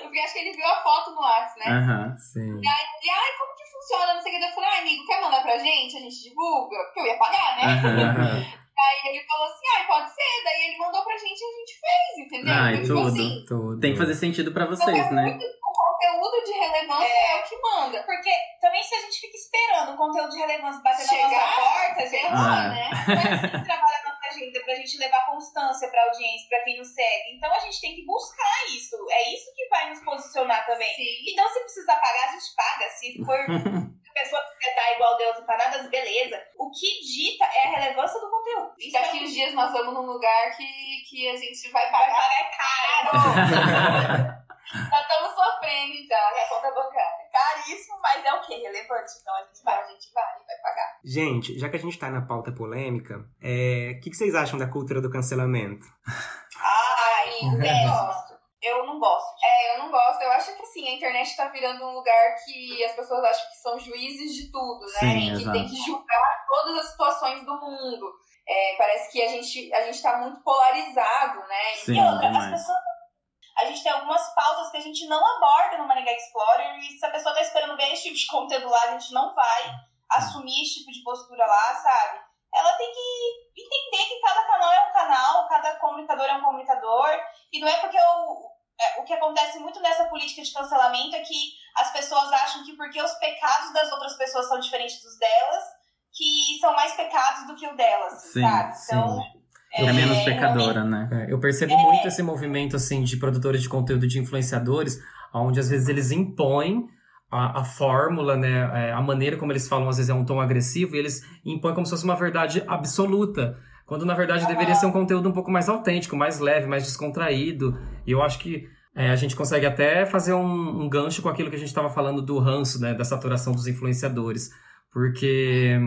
Porque acho que ele viu a foto no WhatsApp, né? Aham. Sim. E ai, como que funciona? Não sei o que. Eu falei, ai, amigo, quer mandar pra gente? A gente divulga? Porque eu ia pagar, né? Aham. Aí ele falou assim, ai, pode ser. Daí ele mandou pra gente e a gente fez, entendeu? Ai, Então, tipo tudo. assim, Tudo. Tem que fazer sentido pra então vocês, é né? muito- o conteúdo de relevância é, o que manda. Porque também se a gente fica esperando o conteúdo de relevância bater na Chegar, nossa porta, sei gente, lá, Ah. né? é assim que trabalha agenda pra gente levar constância pra audiência, pra quem nos segue. Então a gente tem que buscar isso. É isso que vai nos posicionar também. Sim. Então, se precisar pagar, a gente paga. Se for [laughs] a pessoa quiser dar igual Deus empanadas, beleza. O que dita é a relevância do conteúdo. E é daqui uns dias nós vamos num lugar que, que a gente vai vai pagar. pagar é caro. [laughs] [laughs] Já estamos sofrendo já, é a conta bancária. Caríssimo, mas é o quê? Relevante. Então a gente vai. A gente vai, vai pagar. Gente, já que a gente tá na pauta polêmica, é, o que, que vocês acham da cultura do cancelamento? Ai, [laughs] Eu é. gosto. Eu não gosto. É, eu não gosto. Eu acho que assim, a internet tá virando um lugar que as pessoas acham que são juízes de tudo, né? Sim, e que exato. tem que julgar todas as situações do mundo. É, parece que a gente, a gente tá muito polarizado, né? Sim, e outra, as demais. pessoas. A gente tem algumas pautas que a gente não aborda no Maringá Explorer e se a pessoa tá esperando ver esse tipo de [laughs] conteúdo lá, a gente não vai assumir esse tipo de postura lá, sabe? Ela tem que entender que cada canal é um canal, cada comunicador é um comunicador, e não é porque o, é, o que acontece muito nessa política de cancelamento é que as pessoas acham que porque os pecados das outras pessoas são diferentes dos delas, que são mais pecados do que o delas, Sim, sabe? sim. Então, É menos pecadora, né? É, eu percebo muito esse movimento assim de produtores de conteúdo de influenciadores, onde às vezes eles impõem a, a fórmula, né, é, a maneira como eles falam às vezes é um tom agressivo e eles impõem como se fosse uma verdade absoluta, quando na verdade deveria ser um conteúdo um pouco mais autêntico, mais leve, mais descontraído. E eu acho que é, a gente consegue até fazer um, um gancho com aquilo que a gente estava falando do ranço, né, da saturação dos influenciadores, porque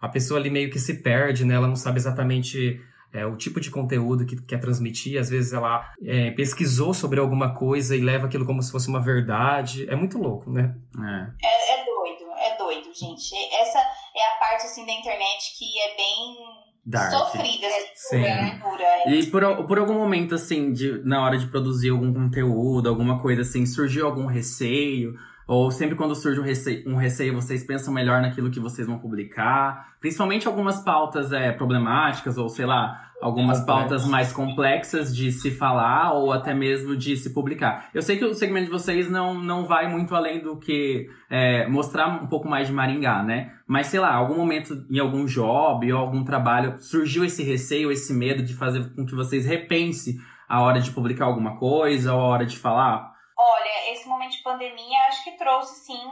a pessoa ali meio que se perde, né, ela não sabe exatamente é, o tipo de conteúdo que quer transmitir. Às vezes ela é, pesquisou sobre alguma coisa e leva aquilo como se fosse uma verdade. É muito louco, né? É. É, é doido, é doido, gente. Essa é a parte assim da internet que é bem Dark. sofrida, assim, Sim. né? É. E por, por algum momento, assim, de, na hora de produzir algum conteúdo, alguma coisa assim, surgiu algum receio? Ou sempre quando surge um receio, um receio, vocês pensam melhor naquilo que vocês vão publicar? Principalmente algumas pautas é, problemáticas, ou sei lá, algumas Complexas. pautas mais complexas de se falar ou até mesmo de se publicar. Eu sei que o segmento de vocês não, não vai muito além do que é, mostrar um pouco mais de Maringá, né? Mas sei lá, algum momento em algum job ou algum trabalho surgiu esse receio, esse medo de fazer com que vocês repensem a hora de publicar alguma coisa ou a hora de falar? Olha, esse momento de pandemia acho que trouxe sim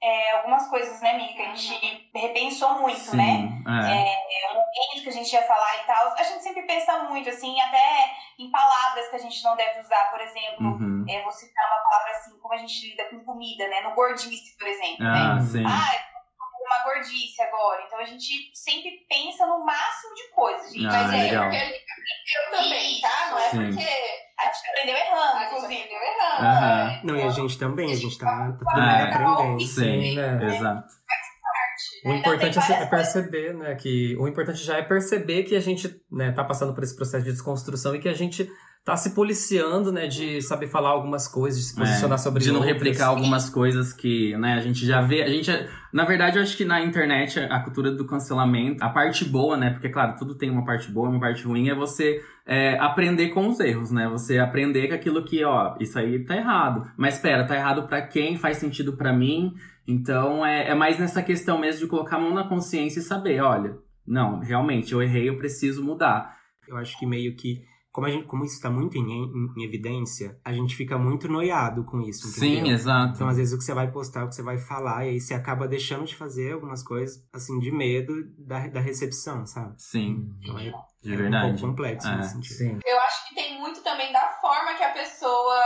é, algumas coisas, né, amiga? Que a gente repensou muito, né? é. É, o momento que a gente ia falar e tal. A gente sempre pensa muito, assim, até em palavras que a gente não deve usar, por exemplo. Uhum. É, vou citar uma palavra assim, como a gente lida com comida, né? No gordice, por exemplo, Ah, né? sim. Ah, uma gordice agora. Então a gente sempre pensa no máximo de coisas, gente. Ah, Mas é, legal. porque a gente aprendeu também, tá? Não é Sim. porque A gente aprendeu errando, a gente inclusive. aprendeu errado. Aham. né? Não, e a gente também, a gente tá, tá Ah, é. aprendendo. Sim, né? exato. O Então, importante é, é perceber, né, que o importante já é perceber que a gente, né, tá passando por esse processo de desconstrução e que a gente tá se policiando, né, de saber falar algumas coisas, de se posicionar É, sobre de não outras. replicar algumas coisas que, né, a gente já vê, a gente, na verdade, eu acho que na internet a cultura do cancelamento, a parte boa, né, porque claro, tudo tem uma parte boa, uma parte ruim, é você é, aprender com os erros, né, você aprender com aquilo que, ó, isso aí tá errado, mas espera, tá errado pra quem, faz sentido pra mim, então é, é mais nessa questão mesmo de colocar a mão na consciência e saber, olha, não, realmente, eu errei, eu preciso mudar. Eu acho que meio que, como, a gente, como isso tá muito em, em- em evidência, a gente fica muito noiado com isso, entendeu? Sim, exato. Então, às vezes, o que você vai postar, o que você vai falar, e aí você acaba deixando de fazer algumas coisas, assim, de medo da, da recepção, sabe? Sim, Então, é, de é um verdade. pouco complexo É. nesse sentido. Sim. Eu acho que tem muito também da forma que a pessoa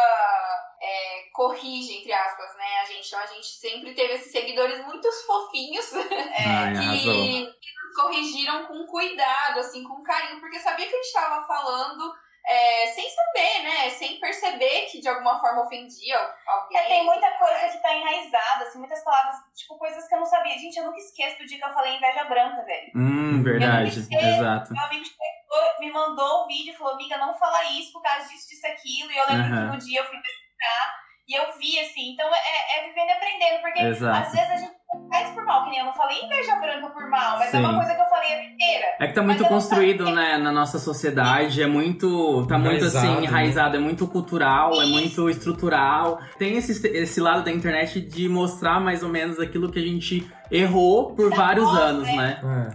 é, corrige, entre aspas, né, a gente. Então a gente sempre teve esses seguidores muito fofinhos [laughs] é, Ai, que, que nos corrigiram com cuidado, assim, com carinho, porque sabia que a gente estava falando é, sem saber, né? Sem perceber que de alguma forma ofendia alguém. É, tem muita coisa que tá enraizada, assim, muitas palavras, tipo, coisas que eu não sabia. Gente, eu nunca esqueço do dia que eu falei inveja branca, velho. Hum, verdade, exato. Meu amigo chegou, me mandou um vídeo e falou, amiga, não fala isso por causa disso, disso, aquilo. E eu lembro Aham. que no dia eu fui pesquisar e eu vi, assim. Então é, é vivendo e aprendendo, porque Exato. às vezes a gente faz por mal, que nem eu não falei inveja branca por mal, mas é Sim. uma coisa que eu falei a vida inteira. É que tá muito construído, né, na nossa sociedade, é muito, tá muito Enraizado, assim, né? enraizado, é muito cultural, é muito estrutural. Tem esse, esse lado da internet de mostrar mais ou menos aquilo que a gente errou por Dá vários voz, anos, né? né?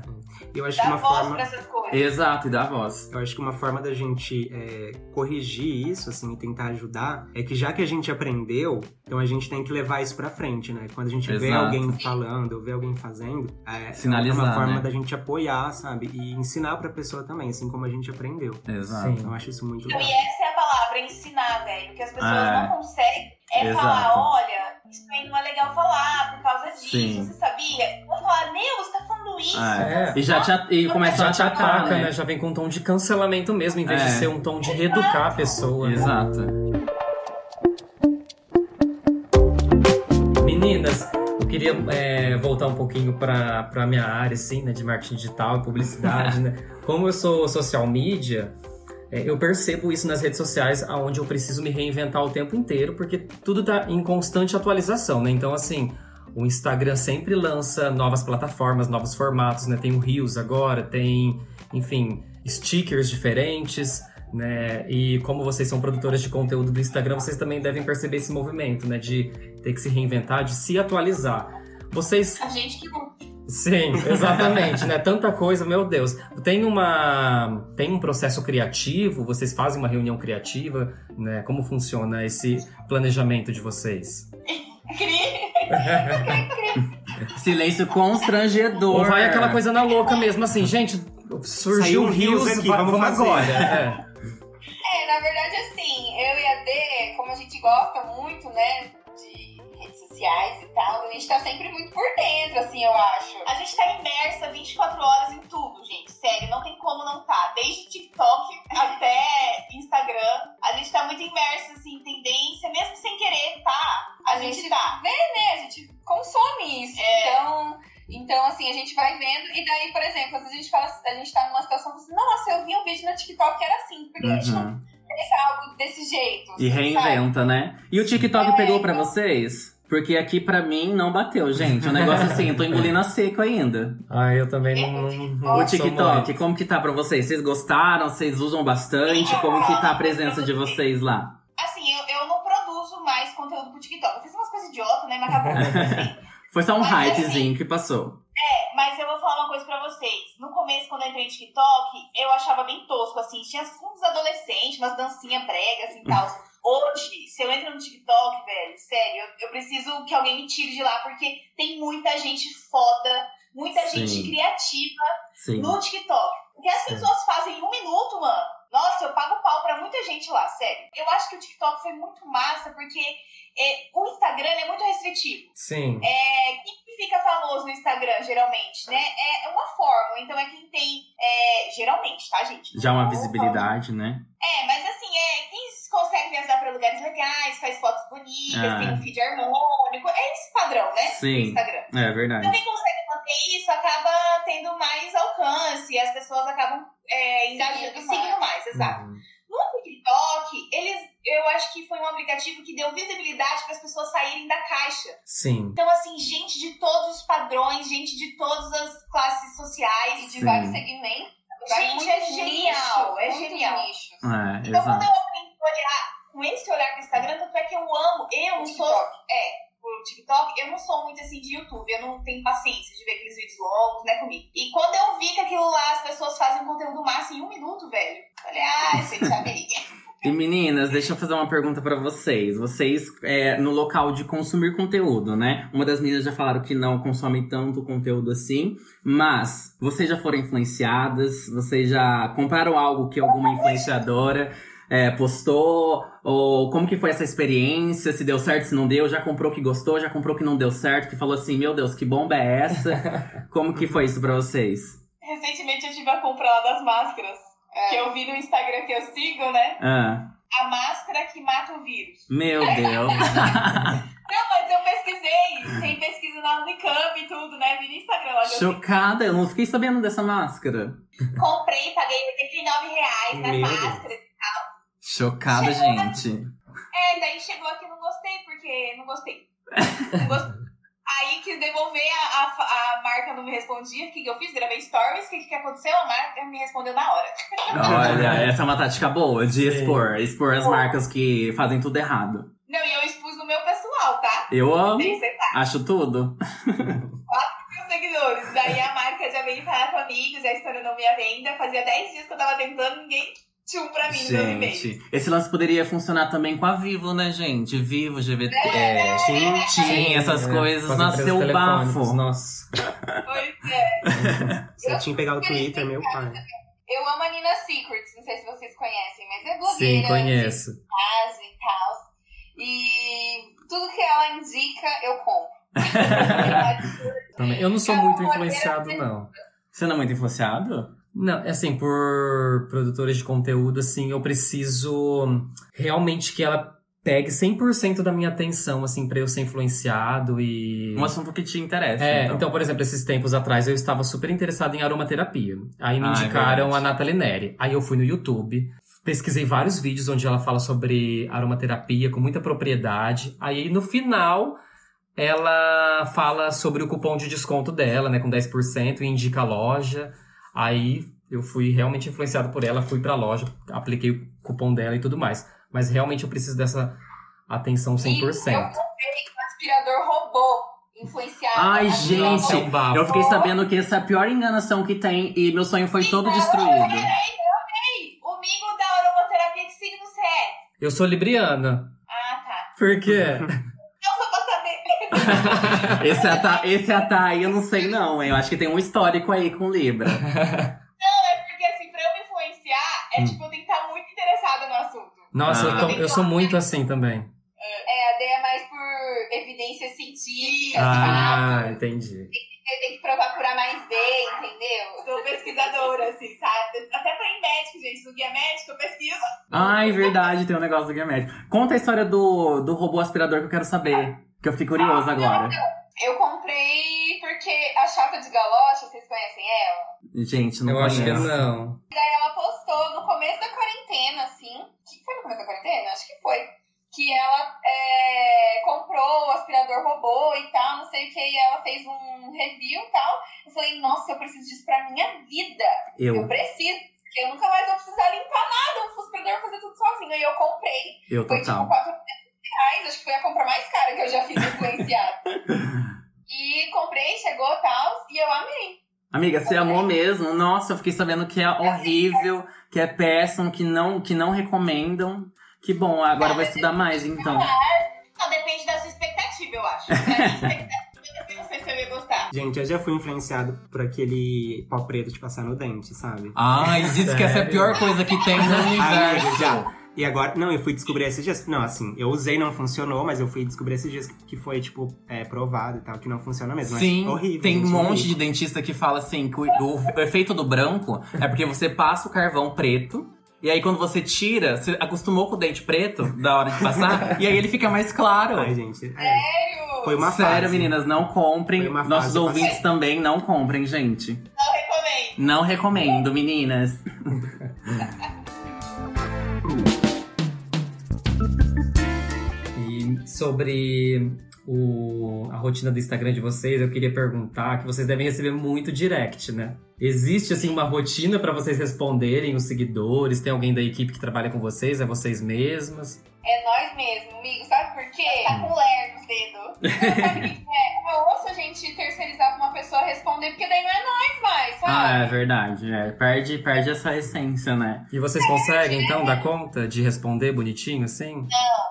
Eu acho que Dá uma voz forma... pra essas coisas. Exato, e dá voz. Eu acho que uma forma da gente é, corrigir isso, assim, e tentar ajudar, é que já que a gente aprendeu, então a gente tem que levar isso pra frente, né? Quando a gente vê Exato. alguém falando, ou vê alguém fazendo, é, Sinalizar, é uma forma né? da gente apoiar, sabe? E ensinar pra pessoa também, assim como a gente aprendeu. Exato. Então eu acho isso muito legal. e essa é a palavra, ensinar, velho. O que as pessoas É. não conseguem é Exato. falar, olha, isso aí não é legal falar por causa disso, Sim. você sabia? Vou falar, meu, você tá falando isso. É. É. E já te, a- e começa a Já te ataca, né? né? Já vem com um tom de cancelamento mesmo, em vez É. de ser um tom de reeducar a pessoa. né? Exato. Meninas, eu queria é, voltar um pouquinho para pra minha área, assim, né, de marketing digital e publicidade, [laughs] né? Como eu sou social media, é, eu percebo isso nas redes sociais, onde eu preciso me reinventar o tempo inteiro, porque tudo tá em constante atualização, né? Então, assim, o Instagram sempre lança novas plataformas, novos formatos, né? Tem o Reels agora, tem, enfim, stickers diferentes, né? E como vocês são produtoras de conteúdo do Instagram, vocês também devem perceber esse movimento, né? De ter que se reinventar, de se atualizar. Vocês A gente que não. Sim, [laughs] exatamente, né? Tanta coisa, meu Deus. Tem uma tem um processo criativo, vocês fazem uma reunião criativa, né? Como funciona esse planejamento de vocês? Cri- [laughs] Silêncio constrangedor. Ou vai aquela coisa na louca mesmo, assim, gente, surgiu Saiu o um Rios, aqui, va- vamos vamos fazer. agora. É. É, na verdade, assim, eu e a D, como a gente gosta muito, né, sociais e tal, a gente tá sempre muito por dentro, assim, eu acho. A gente tá imersa 24 horas em tudo, gente. Sério, não tem como não tá. Desde TikTok [laughs] até Instagram. A gente tá muito imersa, assim, em tendência. Mesmo sem querer, tá? A, A gente, gente tá. vê, né, a gente consome isso. É. Então, então, assim, a gente vai vendo, e daí, por exemplo, às vezes a gente fala, a gente tá numa situação assim, nossa, eu vi um vídeo no TikTok que era assim, por que a gente não Uhum. pensa algo desse jeito? E sabe? reinventa, né? E o TikTok pegou pra vocês? Porque aqui pra mim não bateu, gente. O negócio assim, eu tô engolindo a [laughs] seco ainda. Ah, eu também não, não, não O TikTok, muito. como que tá pra vocês? Vocês gostaram? Vocês usam bastante? Como que tá a presença de vocês lá? Assim, eu, eu não produzo mais conteúdo pro TikTok. Eu fiz umas coisas idiotas, né? Mas acabou. assim. [laughs] Foi só um Mas, hypezinho que passou. É, mas eu vou falar uma coisa pra vocês. No começo, quando eu entrei no TikTok, eu achava bem tosco, assim. Tinha uns adolescentes, umas dancinhas bregas e tal. Hoje, se eu entro no TikTok, velho, sério, eu, eu preciso que alguém me tire de lá, porque tem muita gente foda, muita Sim. gente criativa Sim. no TikTok. O que as pessoas fazem em um minuto, mano. Nossa, eu pago pau pra muita gente lá, sério. Eu acho que o TikTok foi muito massa, porque é, o Instagram é muito restritivo. Sim. É, quem que fica famoso no Instagram, geralmente, né? É é uma fórmula. Então é quem tem. é, geralmente, tá, gente? Já uma visibilidade, né? É, mas assim, é, quem consegue viajar pra lugares legais, faz fotos bonitas, Ah. tem um feed harmônico. É esse padrão, né? Do Sim. Instagram. É Então verdade. quem consegue isso acaba tendo mais alcance, as pessoas acabam é, Engajando seguindo mais, exato. Uhum. No TikTok, eu acho que foi um aplicativo que deu visibilidade para as pessoas saírem da caixa. Sim. Então, assim, gente de todos os padrões, gente de todas as classes sociais. E de Sim. vários segmentos. Gente, é nicho, genial, é genial. nicho. É, Então, quando exato. eu aprendi a olhar com esse olhar pro Instagram, tanto é que eu amo, eu não sou. É, o TikTok, eu não sou muito assim de YouTube, eu não tenho paciência de ver aqueles vídeos longos, né, comigo. E quando eu vi que aquilo lá, as pessoas fazem conteúdo massa em um minuto, velho, eu falei, ah, gente, amei. E meninas, deixa eu fazer uma pergunta pra vocês. Vocês, é, no local de consumir conteúdo, né? Uma das meninas já falaram que não consomem tanto conteúdo assim, mas vocês já foram influenciadas? Vocês já compraram algo que alguma influenciadora é, postou? Ou como que foi essa experiência? Se deu certo, se não deu? Já comprou que gostou? Já comprou que não deu certo? Que falou assim, meu Deus, que bomba é essa? [laughs] Como que foi isso pra vocês? Recentemente eu tive a compra lá das máscaras, É. que eu vi no Instagram que eu sigo, né? Ah, A máscara que mata o vírus. meu [laughs] Deus. Não, mas eu pesquisei, tem pesquisa na Unicamp e tudo, né? Vi no Instagram lá. Chocada, eu não fiquei sabendo dessa máscara. Comprei, paguei 89 reais na Meu máscara. Chocada, gente. É, daí chegou aqui e não gostei, porque não gostei. Não gostei. Aí quis devolver, a, a, a marca não me respondia. O que, que eu fiz? Gravei stories. O que, que aconteceu? A marca me respondeu na hora. Olha, [laughs] essa é uma tática boa de Sim. expor. Expor as marcas que fazem tudo errado. Não, e eu expus no meu pessoal, tá? Eu amo, acho tudo. mil seguidores. Daí a marca já veio falar com amigos, já estourou minha venda. Fazia 10 dias que eu tava tentando, ninguém um pra mim. Gente, esse lance poderia funcionar também com a Vivo, né, gente? Vivo, GVT, É, Tim, essas é, coisas. Nossa, seu bafo. Nossa. Pois é. [laughs] Se eu tinha pegado o Twitter, meu pai. Eu amo a Nina Secrets, não sei se vocês conhecem, mas é Sim, blogueira. conheço. de casa e tal. E tudo que ela indica, eu compro. [laughs] Eu não sou muito influenciado, não. Você não é muito influenciado? Não, é assim, por produtores de conteúdo, assim, eu preciso realmente que ela pegue 100% da minha atenção, assim, pra eu ser influenciado e... Um assunto que te interessa. É, então. então. por exemplo, esses tempos atrás eu estava super interessado em aromaterapia. Aí me Ah, é indicaram verdade. a Nathalie Neri. Aí eu fui no YouTube, pesquisei vários vídeos onde ela fala sobre aromaterapia com muita propriedade. Aí no final ela fala sobre o cupom de desconto dela, né, com 10% e indica a loja. Aí eu fui realmente influenciado por ela, fui pra loja, apliquei o cupom dela e tudo mais. Mas realmente eu preciso dessa atenção 100%. Eu comprei um aspirador robô, influenciado. Ai, na gente, é um. Eu fiquei sabendo que essa é a pior enganação que tem e meu sonho foi todo destruído. Ei, o Migo da aromaterapia, que signo você é? Eu sou libriana. Ah, tá. Por quê? [laughs] [laughs] Esse é a Tha- esse é a Thay, eu não sei não, hein? Eu acho que tem um histórico aí com Libra. Não, é porque assim, pra eu me influenciar, é Hum. tipo, eu tenho que estar muito interessada no assunto. Nossa, Ah. eu, tô- eu sou muito assim também. É, a D é mais por evidências científicas, Ah, fato. entendi. Você tem que provar por A mais B, entendeu? Sou pesquisadora, assim, sabe? Até pra ir médico, gente. No guia médico, eu pesquiso. Ai, verdade, tem um negócio do Guia Médico. Conta a história do, do robô aspirador que eu quero saber. Que eu fiquei curioso agora. Eu comprei porque a chata de galocha, vocês conhecem ela? Gente, não eu acho que conheço. não. Daí ela postou no começo da quarentena, assim. Que foi no começo da quarentena? Acho que foi. Que ela é, comprou o aspirador robô e tal, não sei o que, e ela fez um review e tal. Eu falei, nossa, eu preciso disso pra minha vida. Eu, Eu, preciso. Eu nunca mais vou precisar limpar nada. O aspirador vai fazer tudo sozinho. E eu comprei. eu Foi tipo total. 400 reais. Acho que foi a compra mais cara que eu já fiz influenciado. e comprei, chegou e tal. E eu amei. Amiga, você amou mesmo? Nossa, eu fiquei sabendo que é horrível, que é péssimo, que não, que não recomendam. Que bom, agora vou estudar mais então. Não, depende da sua expectativa, eu acho. Gente, eu já fui influenciado por aquele pó preto de passar no dente, sabe? Ai, diz que essa é a pior coisa que tem no Amiga, universo. já. E agora, não, eu fui descobrir esses dias. Não, assim, eu usei, não funcionou, mas eu fui descobrir esses dias que foi, tipo, é, provado e tal, que não funciona mesmo. Mas Sim, horrível. tem um monte horrível. de dentista que fala assim que o, o- efeito do branco é porque você passa o carvão preto e aí quando você tira, você acostumou com o dente preto da hora de passar [laughs] e aí ele fica mais claro. Ai, gente. É, Sério? foi uma Sério, fase. meninas, não comprem. Foi uma Nossos ouvintes passei. também não comprem, gente. Não recomendo. Não recomendo, meninas. [laughs] sobre o, a rotina do Instagram de vocês, eu queria perguntar que vocês devem receber muito direct, né? Existe assim uma rotina pra vocês responderem os seguidores? Tem alguém da equipe que trabalha com vocês? É vocês mesmas? É nós mesmo, amigo. Sabe por quê? Tá com ler nos dedos. Sabe o que que é? É osso a gente terceirizar pra uma pessoa responder, porque daí não é nós mais, sabe? Ah, é verdade. É. Perde, perde essa essência, né? E vocês conseguem, então, dar conta de responder bonitinho, assim?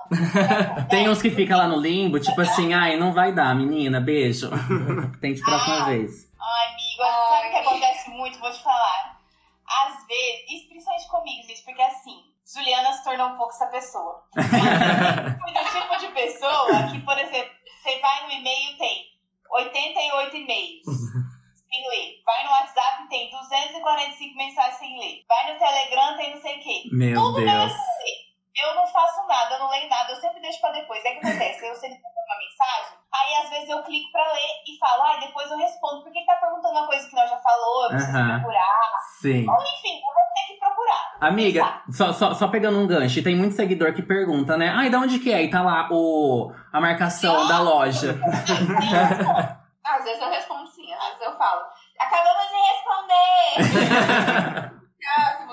[laughs] Tem uns que ficam lá no limbo, tipo assim, ai, não vai dar, menina, beijo. [laughs] Tente próxima vez. Ai, amigo, Ai, sabe o que acontece muito? Vou te falar. Às vezes, isso principalmente comigo, gente, porque assim, Juliana se tornou um pouco essa pessoa. [laughs] Fui do tipo de pessoa que, por exemplo, você vai no e-mail, tem 88 e-mails sem ler. Vai no WhatsApp, tem 245 mensagens sem ler. Vai no Telegram, tem não sei o quê. Meu Tudo Deus. ler. Eu não faço nada, eu não leio nada, eu sempre deixo pra depois. É que acontece, eu sei uma mensagem, aí às vezes eu clico pra ler e falo, ai, depois eu respondo, porque ele tá perguntando uma coisa que nós já falou, eu preciso Aham. procurar. Sim. Ou enfim, Amiga, só, só, só pegando um gancho, tem muito seguidor que pergunta, né? Ai, da onde que é? E tá lá o, a marcação da loja. [laughs] Às vezes eu respondo sim, às vezes eu falo. Acabamos de responder! [laughs]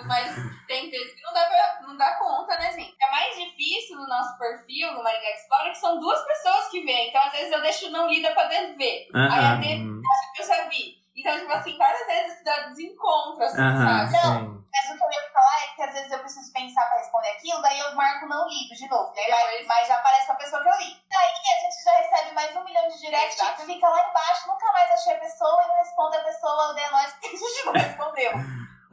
Mas tem vezes que não dá, pra, não dá conta, né, gente? É mais difícil no nosso perfil, no Maringá Explorer, que são duas pessoas que veem. Então, às vezes, eu deixo não lida pra dentro ver. Aí a dele acha que eu já vi. Então, tipo assim, várias vezes dá desencontro, assim, sabe? Sim. Mas o que eu ia falar é que às vezes eu preciso pensar pra responder aquilo, daí eu marco não lido de novo. Né? Mas, já aparece a pessoa que eu li. Daí a gente já recebe mais um milhão de direct que Exatamente. fica lá embaixo, nunca mais achei a pessoa e não responde a pessoa, odeia nós porque [laughs] a gente não respondeu.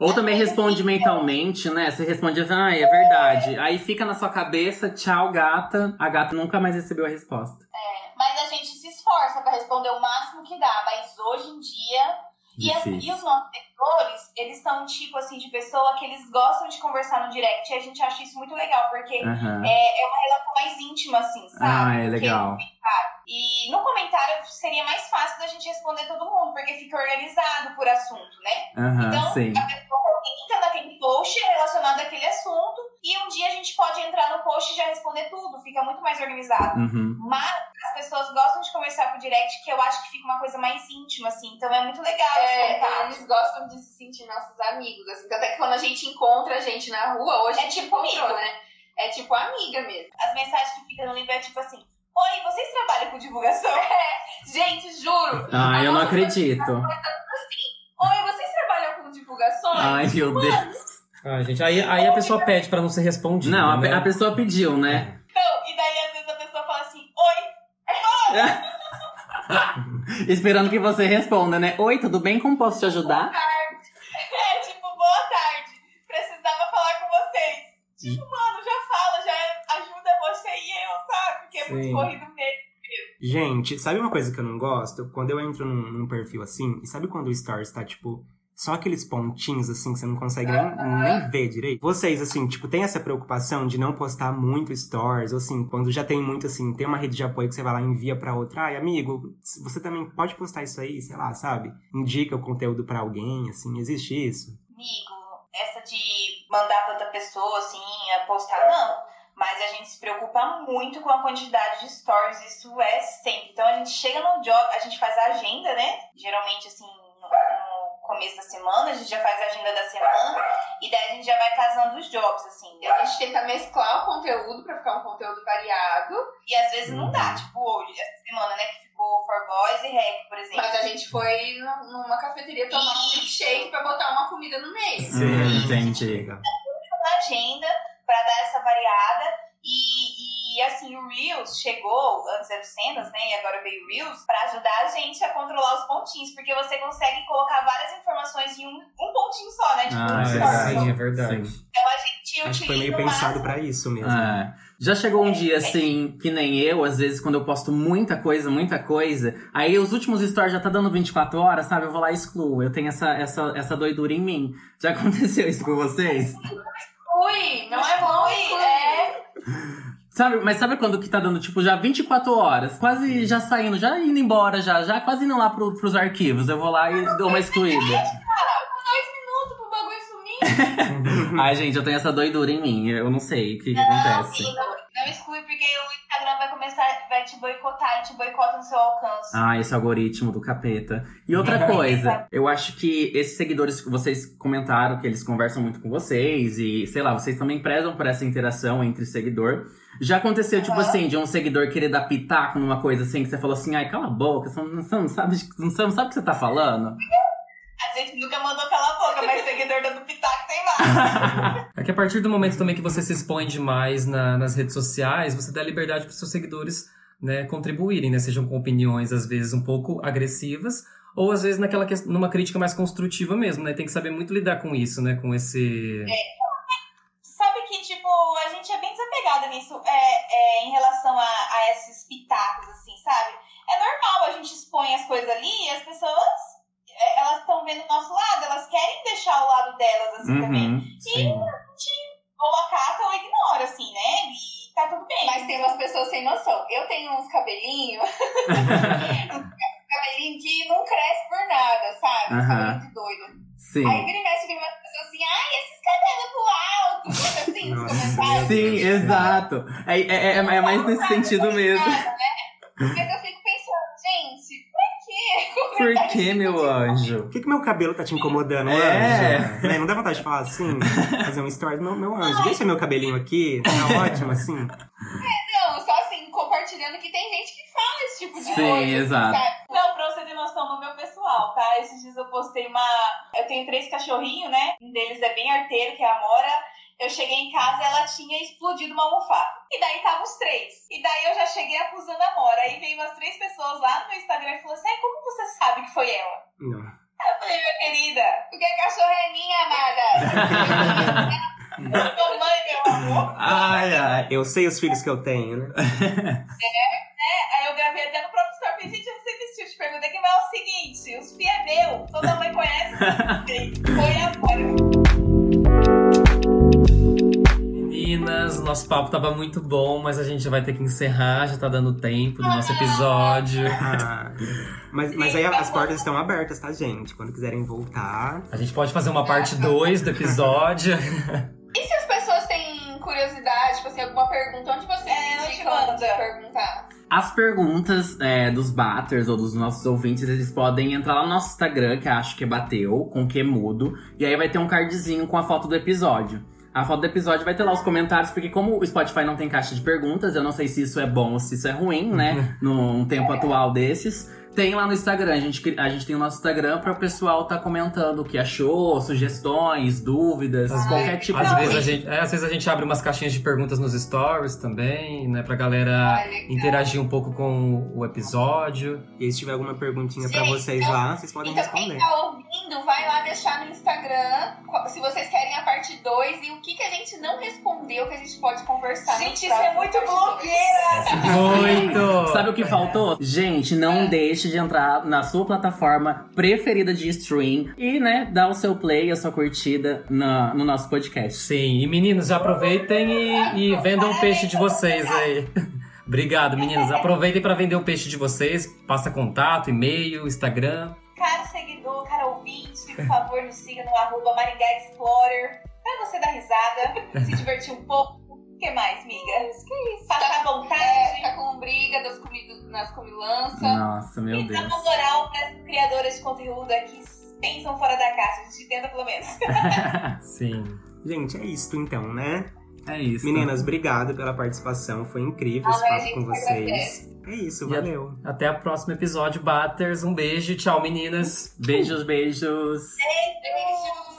Ou também responde mentalmente, né? Você responde, ai, é verdade. Aí fica na sua cabeça, tchau, gata. A gata nunca mais recebeu a resposta. Mas a gente esforça pra responder o máximo que dá. Mas hoje em dia. E, as- e os nossos seguidores, eles são um tipo assim de pessoa que eles gostam de conversar no direct. E a gente acha isso muito legal, porque Aham. é, é uma relação mais íntima, assim, sabe? Ah, é legal. comentário. E no comentário seria mais fácil da gente responder todo mundo, porque fica organizado por assunto, né? Aham, Então, sim. a pessoa entra naquele post relacionado àquele assunto, e um dia a gente pode entrar no post e já responder tudo, fica muito mais organizado. Uhum. Mas as pessoas gostam de conversar por direct, que eu acho que fica uma coisa mais íntima, assim. Então é muito legal esse É, eles gostam de se sentir nossos amigos, assim. Tanto é que quando a gente encontra a gente na rua, hoje É a gente tipo encontrou, amigo. né? É tipo amiga mesmo. As mensagens que ficam no livro é tipo assim: Oi, vocês trabalham com divulgação? [laughs] Gente, juro. Ah, A eu não acredito. Oi, vocês trabalham com divulgações? Ai, meu Deus. Ah, gente, aí, aí a pessoa pede pra não ser respondida. Não, a, né? a pessoa pediu, né? Não, e daí às vezes a pessoa fala assim: Oi, [laughs] Esperando que você responda, né? Oi, tudo bem? Como posso te ajudar? [laughs] é tipo, boa tarde. Precisava falar com vocês. Tipo, mano, é muito corrido mesmo. Gente, sabe uma coisa que eu não gosto? Quando eu entro num, num perfil assim, e sabe quando o Stories tá, tipo, só aqueles pontinhos assim que você não consegue nem, nem ver direito? Vocês, assim, tipo, tem essa preocupação de não postar muito Stories, ou assim, quando já tem muito, assim, tem uma rede de apoio que você vai lá e envia pra outra, ai, amigo, você também pode postar isso aí, sei lá, sabe? Indica o conteúdo pra alguém, assim, existe isso? Amigo, essa de mandar pra outra pessoa, assim, a postar, não. Mas a gente se preocupa muito com a quantidade de stories, isso é sempre. Então a gente chega no job, a gente faz a agenda, né? Geralmente, assim, no, no começo da semana, a gente já faz a agenda da semana, e daí a gente já vai casando os jobs, assim. E a gente tenta mesclar o conteúdo pra ficar um conteúdo variado. E às vezes não dá, Uhum. tipo hoje, essa semana, né? Que ficou For Boys e Rap, por exemplo. Mas a gente foi nu- numa cafeteria tomar um milkshake pra botar uma comida no meio. Hum, entendi. na agenda pra dar essa variada. E, e assim, o Reels chegou, antes era o Cenas, né? E agora veio o Reels, pra ajudar a gente a controlar os pontinhos, porque você consegue colocar várias informações em um, um pontinho só, né? Tipo, Ah, um é verdade. Sim, é verdade. Sim. Então a gente Acho que foi meio pensado pra isso mesmo. É. Já chegou um dia assim, que nem eu, às vezes, quando eu posto muita coisa, muita coisa, aí os últimos stories já tá dando 24 horas, sabe? Eu vou lá e excluo. Eu tenho essa, essa, essa doidura em mim. Já [laughs] aconteceu isso com vocês? Ui, não é bom Ui, isso. é. Sabe, mas sabe quando que tá dando, tipo, já 24 horas? Quase já saindo, já indo embora, já, já quase indo lá pro, pros arquivos. Eu vou lá e dou uma excluída. Dois minutos pro bagulho sumir. [laughs] Ai, gente, eu tenho essa doidura em mim. Eu não sei o que, que Não, acontece. não, não exclui, porque o Instagram vai começar, vai te boicotar, ele te boicota no seu alcance. Ah, esse algoritmo do capeta. E outra [laughs] coisa, eu acho que esses seguidores que vocês comentaram que eles conversam muito com vocês e, sei lá, vocês também prezam por essa interação entre seguidor. Já aconteceu, tipo Aham. assim, de um seguidor querer dar pitaco numa coisa assim, que você falou assim, ai, cala a boca, você não, você não sabe, você não sabe o que você tá falando? A gente nunca mandou mas seguidor dando pitaco tem mais. [laughs] É que a partir do momento também que você se expõe demais na- nas redes sociais, você dá liberdade para os seus seguidores né, contribuírem, né? Sejam com opiniões, às vezes, um pouco agressivas, ou às vezes naquela que- numa crítica mais construtiva mesmo, né? Tem que saber muito lidar com isso, né? Com esse. Sabe que, tipo, a gente é bem desapegada nisso é, é, em relação a, a esses pitacos, assim, sabe? É normal, a gente expõe as coisas ali e as pessoas, é, estão vendo o nosso lado, elas querem deixar o lado delas, assim, também. Uhum. Sim. Ou acata ou ignora, assim, né? E tá tudo bem. Mas tem umas pessoas sem noção. Eu tenho uns cabelinhos. [laughs] [laughs] uns cabelinhos que não cresce por nada, sabe? Cabelinho de doido. Sim. Aí vira e mexe vem umas pessoas assim, ai, esses cabelos pro alto. [laughs] Sabe assim, nos Nossa, comentários. Sim, exato. É, é, é, é mais nesse sentido mesmo. Nada, né? Mas eu fico pensando, gente, pra quê? Por que, meu anjo? Por que, que meu cabelo tá te incomodando, É. anjo? Né, Não dá vontade de falar assim? Fazer um story do meu, meu anjo. Deixa meu cabelinho aqui, tá [laughs] ótimo assim. Não, só assim, compartilhando que tem gente que fala esse tipo de Sim, coisa. exato. sabe? Não, pra você ter noção no meu pessoal, tá? Esses dias eu postei uma. Eu tenho três cachorrinhos, né? Um deles é bem arteiro, que é a Amora. Eu cheguei em casa e ela tinha explodido uma almofada. E daí tava os três. E daí eu já cheguei acusando a Amora. Aí veio umas três pessoas lá no meu Instagram e falou assim: "Ai, como você sabe que foi ela? Não. Eu falei, minha querida, Porque a cachorra é minha, amada. [laughs] sua mãe, meu amor. Ai, ai. Eu sei os filhos que eu tenho, né? É, aí eu gravei até no próprio story. Falei, gente, eu sei desse tipo de pergunta aqui, mas é o seguinte: os FIA é meu, toda mãe conhece. [laughs] Foi a Meninas, nosso papo tava muito bom, mas a gente vai ter que encerrar, já tá dando tempo do nosso episódio. [laughs] Ah, mas, mas aí as portas estão abertas, tá, gente? Quando quiserem voltar. A gente pode fazer uma parte 2 do episódio. E se as pessoas têm curiosidade, tipo assim, alguma pergunta, onde você É, indicam perguntar? As perguntas é, dos batters ou dos nossos ouvintes, eles podem entrar lá no nosso Instagram, que acho que é bateu, com que mudo. E aí vai ter um cardzinho com a foto do episódio. A foto do episódio vai ter lá os comentários, porque como o Spotify não tem caixa de perguntas, eu não sei se isso é bom ou se isso é ruim, né? [laughs] Num tempo atual desses. Tem lá no Instagram, a gente, a gente tem o nosso Instagram para o pessoal tá comentando o que achou, sugestões, dúvidas, qualquer tipo Às de vezes, a coisa. gente, é, às vezes a gente abre umas caixinhas de perguntas nos stories também, né? Pra galera Ai, legal. interagir um pouco com o episódio. E se tiver alguma perguntinha pra Gente, vocês então- lá, vocês podem Então, quem responder. tá ouvindo, vai lá deixar no Instagram se vocês querem a parte 2 e o que, que a gente não respondeu que a gente pode conversar. Gente, isso é muito blogueira! [laughs] Muito! Sabe o que faltou? Gente, não deixe de entrar na sua plataforma preferida de stream e, né, dar o seu play, a sua curtida na- no nosso podcast. Sim, e meninos, já aproveitem e, e vendam o peixe de vocês aí. [laughs] Obrigado, meninos. Aproveitem para vender o peixe de vocês. Passa contato, e-mail, Instagram. Cara seguidor, cara ouvinte, por favor, nos siga no arroba Maringá Explorer. Pra você dar risada, [laughs] se divertir um pouco. O que mais, miga? Que isso? Passar à vontade. É, ficar com briga das comido, nas comilanças. Nossa, meu e dar Deus. uma moral para criadoras de conteúdo aqui pensam fora da caixa. A gente tenta pelo menos. [laughs] [laughs] Sim. Gente, é isso então, né? É isso. Meninas, obrigado pela participação. Foi incrível esse Ai, a papo com vocês. É isso, E a- valeu. Até o próximo episódio, Batters. Um beijo. Tchau, meninas. Beijos, beijos. Beijo.